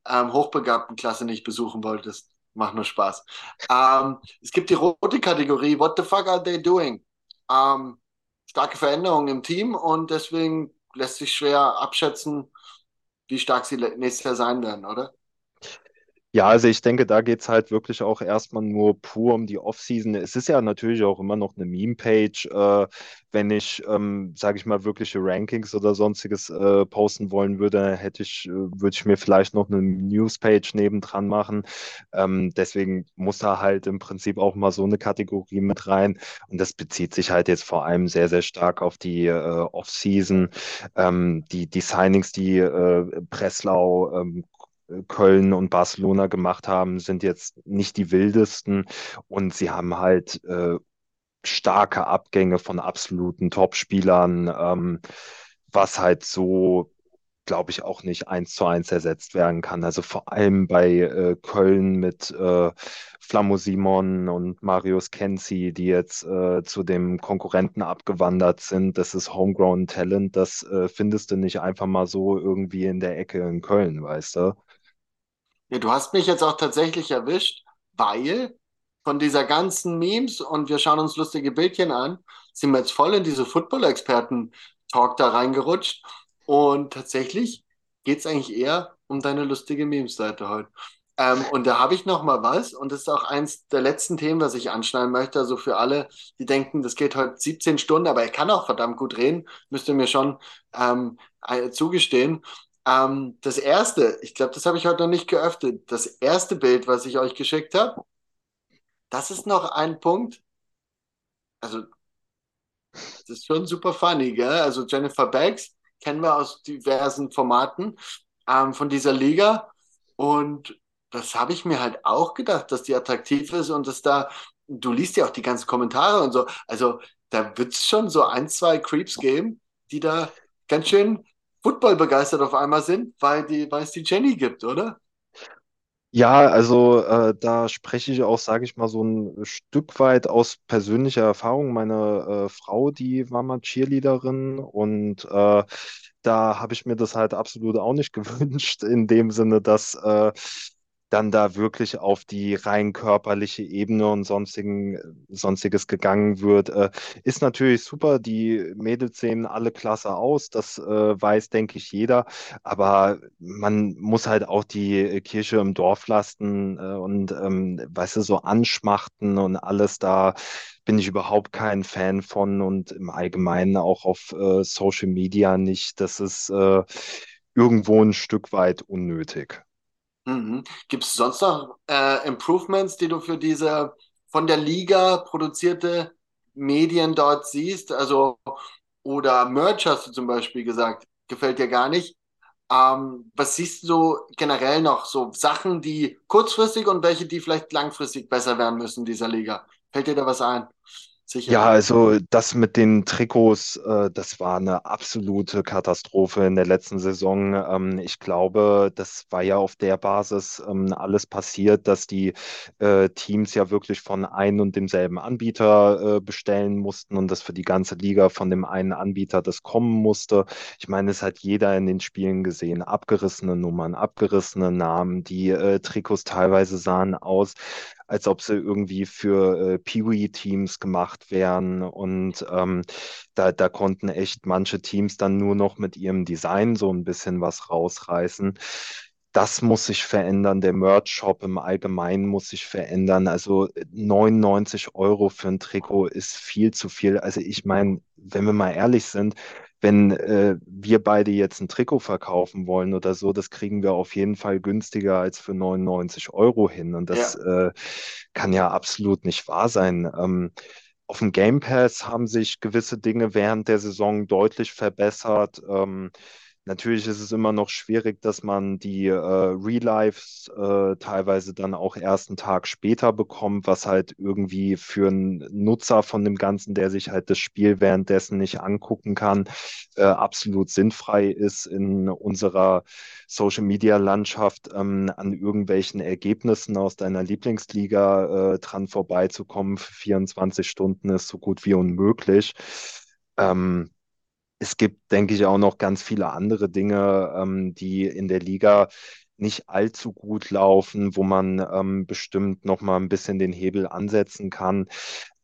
ähm, hochbegabten Klasse nicht besuchen wolltest. Macht nur Spaß. Ähm, es gibt die rote Kategorie, What the fuck are they doing? Ähm, starke Veränderungen im Team und deswegen lässt sich schwer abschätzen, wie stark sie nächstes Jahr sein werden, oder? Ja, also ich denke, da geht es halt wirklich auch erstmal nur pur um die Offseason. Es ist ja natürlich auch immer noch eine Meme-Page. Äh, wenn ich, ähm, sage ich mal, wirkliche Rankings oder sonstiges äh, posten wollen würde, hätte ich, äh, würde ich mir vielleicht noch eine News-Page nebendran machen. Ähm, deswegen muss da halt im Prinzip auch mal so eine Kategorie mit rein. Und das bezieht sich halt jetzt vor allem sehr, sehr stark auf die äh, Off-Season. Ähm, die, die Signings, die äh, Breslau, ähm, Köln und Barcelona gemacht haben, sind jetzt nicht die wildesten und sie haben halt äh, starke Abgänge von absoluten Topspielern, ähm, was halt so, glaube ich, auch nicht eins zu eins ersetzt werden kann. Also vor allem bei äh, Köln mit äh, Flammo Simon und Marius Kenzi, die jetzt äh, zu dem Konkurrenten abgewandert sind. Das ist Homegrown Talent, das äh, findest du nicht einfach mal so irgendwie in der Ecke in Köln, weißt du? Ja, du hast mich jetzt auch tatsächlich erwischt, weil von dieser ganzen Memes und wir schauen uns lustige Bildchen an, sind wir jetzt voll in diese Football-Experten-Talk da reingerutscht. Und tatsächlich geht es eigentlich eher um deine lustige Memes-Seite heute. Ähm, und da habe ich noch mal was und das ist auch eins der letzten Themen, was ich anschneiden möchte. Also für alle, die denken, das geht heute 17 Stunden, aber er kann auch verdammt gut reden, müsst ihr mir schon ähm, zugestehen. Ähm, das erste, ich glaube, das habe ich heute noch nicht geöffnet. Das erste Bild, was ich euch geschickt habe, das ist noch ein Punkt. Also, das ist schon super funny, gell? Also, Jennifer Baggs kennen wir aus diversen Formaten ähm, von dieser Liga. Und das habe ich mir halt auch gedacht, dass die attraktiv ist und dass da, du liest ja auch die ganzen Kommentare und so. Also, da wird es schon so ein, zwei Creeps geben, die da ganz schön Football begeistert auf einmal sind, weil, die, weil es die Jenny gibt, oder? Ja, also äh, da spreche ich auch, sage ich mal, so ein Stück weit aus persönlicher Erfahrung. Meine äh, Frau, die war mal Cheerleaderin und äh, da habe ich mir das halt absolut auch nicht gewünscht, in dem Sinne, dass äh, dann da wirklich auf die rein körperliche Ebene und sonstigen, sonstiges gegangen wird, äh, ist natürlich super. Die Mädels sehen alle klasse aus, das äh, weiß, denke ich, jeder. Aber man muss halt auch die Kirche im Dorf lassen äh, und, ähm, weißt du, so anschmachten und alles da bin ich überhaupt kein Fan von und im Allgemeinen auch auf äh, Social Media nicht. Das ist äh, irgendwo ein Stück weit unnötig. Mhm. Gibt es sonst noch äh, Improvements, die du für diese von der Liga produzierte Medien dort siehst? Also, oder Merch hast du zum Beispiel gesagt, gefällt dir gar nicht. Ähm, was siehst du so generell noch? So Sachen, die kurzfristig und welche, die vielleicht langfristig besser werden müssen in dieser Liga? Fällt dir da was ein? Sicher. Ja, also das mit den Trikots, äh, das war eine absolute Katastrophe in der letzten Saison. Ähm, ich glaube, das war ja auf der Basis ähm, alles passiert, dass die äh, Teams ja wirklich von einem und demselben Anbieter äh, bestellen mussten und das für die ganze Liga von dem einen Anbieter das kommen musste. Ich meine, es hat jeder in den Spielen gesehen. Abgerissene Nummern, abgerissene Namen. Die äh, Trikots teilweise sahen aus als ob sie irgendwie für äh, Peewee-Teams gemacht wären. Und ähm, da, da konnten echt manche Teams dann nur noch mit ihrem Design so ein bisschen was rausreißen. Das muss sich verändern. Der Merch-Shop im Allgemeinen muss sich verändern. Also 99 Euro für ein Trikot ist viel zu viel. Also ich meine, wenn wir mal ehrlich sind, wenn äh, wir beide jetzt ein Trikot verkaufen wollen oder so, das kriegen wir auf jeden Fall günstiger als für 99 Euro hin. Und das ja. äh, kann ja absolut nicht wahr sein. Ähm, auf dem Game Pass haben sich gewisse Dinge während der Saison deutlich verbessert. Ähm, Natürlich ist es immer noch schwierig, dass man die äh, Real-Lives äh, teilweise dann auch erst einen Tag später bekommt, was halt irgendwie für einen Nutzer von dem Ganzen, der sich halt das Spiel währenddessen nicht angucken kann, äh, absolut sinnfrei ist in unserer Social-Media-Landschaft ähm, an irgendwelchen Ergebnissen aus deiner Lieblingsliga äh, dran vorbeizukommen. Für 24 Stunden ist so gut wie unmöglich. Ähm, es gibt, denke ich, auch noch ganz viele andere Dinge, ähm, die in der Liga nicht allzu gut laufen, wo man ähm, bestimmt noch mal ein bisschen den Hebel ansetzen kann.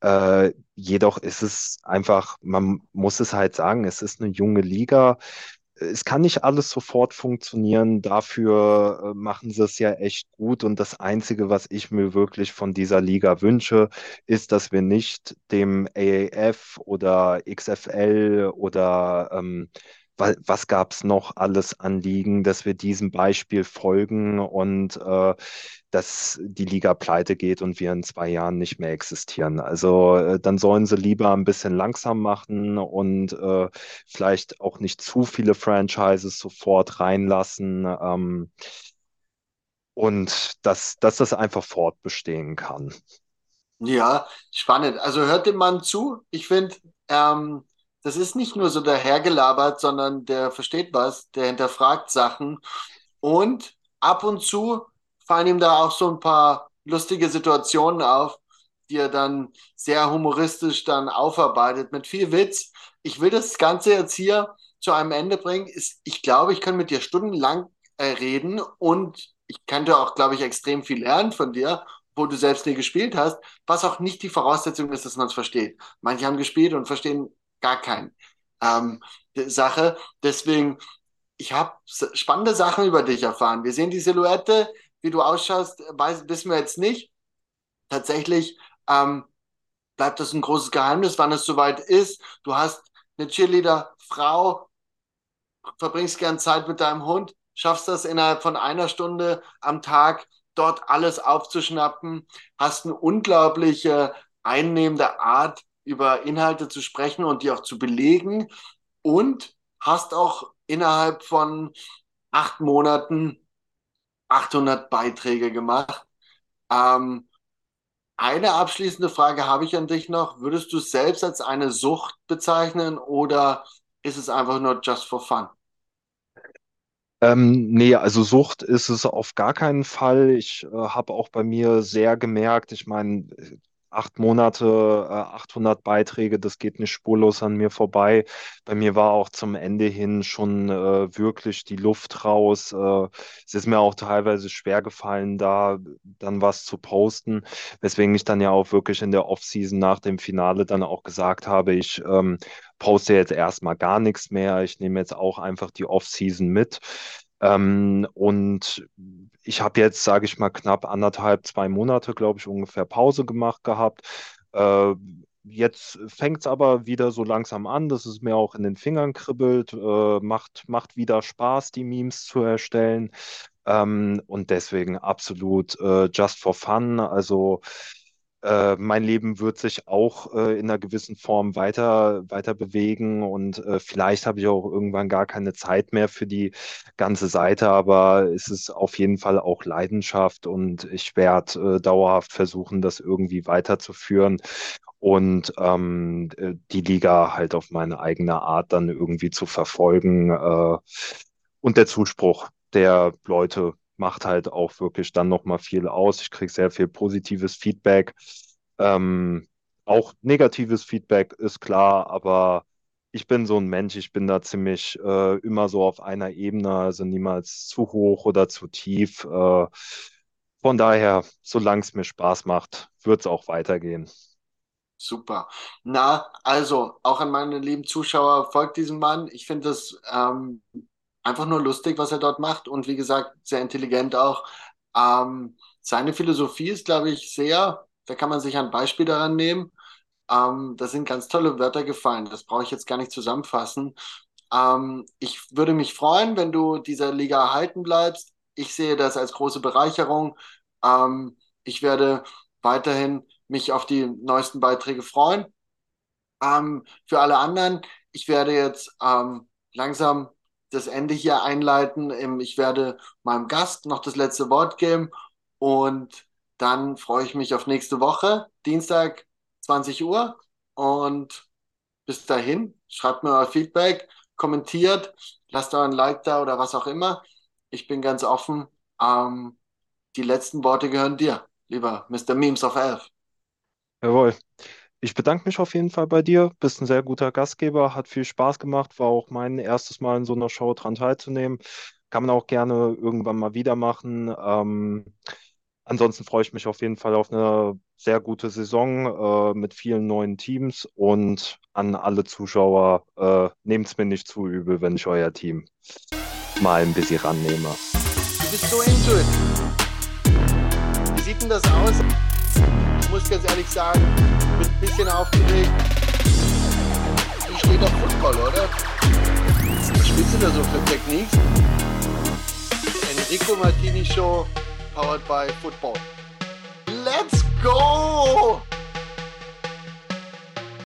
Äh, jedoch ist es einfach, man muss es halt sagen, es ist eine junge Liga es kann nicht alles sofort funktionieren. Dafür äh, machen sie es ja echt gut. Und das Einzige, was ich mir wirklich von dieser Liga wünsche, ist, dass wir nicht dem AAF oder XFL oder ähm, was gab es noch alles anliegen, dass wir diesem Beispiel folgen und äh, dass die Liga pleite geht und wir in zwei Jahren nicht mehr existieren. Also äh, dann sollen sie lieber ein bisschen langsam machen und äh, vielleicht auch nicht zu viele Franchises sofort reinlassen. Ähm, und dass, dass das einfach fortbestehen kann. Ja, spannend. Also hört dem Mann zu. Ich finde, ähm, das ist nicht nur so dahergelabert, sondern der versteht was, der hinterfragt Sachen und ab und zu fallen ihm da auch so ein paar lustige Situationen auf, die er dann sehr humoristisch dann aufarbeitet mit viel Witz. Ich will das Ganze jetzt hier zu einem Ende bringen. Ich glaube, ich kann mit dir stundenlang äh, reden und ich könnte auch, glaube ich, extrem viel lernen von dir, wo du selbst nie gespielt hast, was auch nicht die Voraussetzung ist, dass man es versteht. Manche haben gespielt und verstehen gar keine ähm, Sache. Deswegen, ich habe spannende Sachen über dich erfahren. Wir sehen die Silhouette, wie du ausschaust, weiß, wissen wir jetzt nicht. Tatsächlich ähm, bleibt das ein großes Geheimnis, wann es soweit ist. Du hast eine Cheerleader-Frau, verbringst gern Zeit mit deinem Hund, schaffst das innerhalb von einer Stunde am Tag, dort alles aufzuschnappen, hast eine unglaubliche einnehmende Art, über Inhalte zu sprechen und die auch zu belegen und hast auch innerhalb von acht Monaten 800 Beiträge gemacht. Ähm, eine abschließende Frage habe ich an dich noch. Würdest du es selbst als eine Sucht bezeichnen oder ist es einfach nur just for fun? Ähm, nee, also Sucht ist es auf gar keinen Fall. Ich äh, habe auch bei mir sehr gemerkt, ich meine, acht Monate, äh, 800 Beiträge, das geht nicht spurlos an mir vorbei. Bei mir war auch zum Ende hin schon äh, wirklich die Luft raus. Äh, es ist mir auch teilweise schwer gefallen, da dann was zu posten, weswegen ich dann ja auch wirklich in der Offseason nach dem Finale dann auch gesagt habe, ich ähm, poste jetzt erstmal gar nichts mehr. Ich nehme jetzt auch einfach die Offseason mit. Ähm, und ich habe jetzt, sage ich mal, knapp anderthalb, zwei Monate, glaube ich, ungefähr Pause gemacht gehabt. Äh, jetzt fängt es aber wieder so langsam an, dass es mir auch in den Fingern kribbelt, äh, macht, macht wieder Spaß, die Memes zu erstellen. Ähm, und deswegen absolut äh, just for fun. Also äh, mein Leben wird sich auch äh, in einer gewissen Form weiter, weiter bewegen und äh, vielleicht habe ich auch irgendwann gar keine Zeit mehr für die ganze Seite, aber es ist auf jeden Fall auch Leidenschaft und ich werde äh, dauerhaft versuchen, das irgendwie weiterzuführen und ähm, äh, die Liga halt auf meine eigene Art dann irgendwie zu verfolgen und der Zuspruch der Leute macht halt auch wirklich dann nochmal viel aus. Ich kriege sehr viel positives Feedback. Ähm, auch negatives Feedback ist klar, aber ich bin so ein Mensch, ich bin da ziemlich äh, immer so auf einer Ebene, also niemals zu hoch oder zu tief. Äh, von daher, solange es mir Spaß macht, wird es auch weitergehen. Super. Na, also auch an meine lieben Zuschauer, folgt diesem Mann. Ich finde das ähm, einfach nur lustig, was er dort macht und wie gesagt, sehr intelligent auch. Ähm, seine Philosophie ist, glaube ich, sehr, da kann man sich ein Beispiel daran nehmen. Ähm, da sind ganz tolle Wörter gefallen. Das brauche ich jetzt gar nicht zusammenfassen. Ähm, ich würde mich freuen, wenn du dieser Liga erhalten bleibst. Ich sehe das als große Bereicherung. Ähm, ich werde weiterhin mich auf die neuesten Beiträge freuen. Ähm, für alle anderen, ich werde jetzt ähm, langsam das Ende hier einleiten. Ähm, ich werde meinem Gast noch das letzte Wort geben und dann freue ich mich auf nächste Woche, Dienstag 20 Uhr. Und bis dahin, schreibt mir euer Feedback, kommentiert, lasst euren Like da oder was auch immer. Ich bin ganz offen. Ähm, die letzten Worte gehören dir, lieber Mr. Memes of Elf. Jawohl. Ich bedanke mich auf jeden Fall bei dir. Bist ein sehr guter Gastgeber, hat viel Spaß gemacht, war auch mein erstes Mal in so einer Show dran teilzunehmen. Kann man auch gerne irgendwann mal wieder machen. Ähm, ansonsten freue ich mich auf jeden Fall auf eine sehr gute Saison äh, mit vielen neuen Teams und an alle Zuschauer, äh, nehmt es mir nicht zu übel, wenn ich euer Team mal ein bisschen rannehme. Du bist so into it. Wie sieht denn das aus? Ich muss ganz ehrlich sagen, bin ein bisschen aufgeregt. Du steht auf Football, oder? Was spielst du da so für Techniques? Enrico Martini Show, powered by Football. Let's go!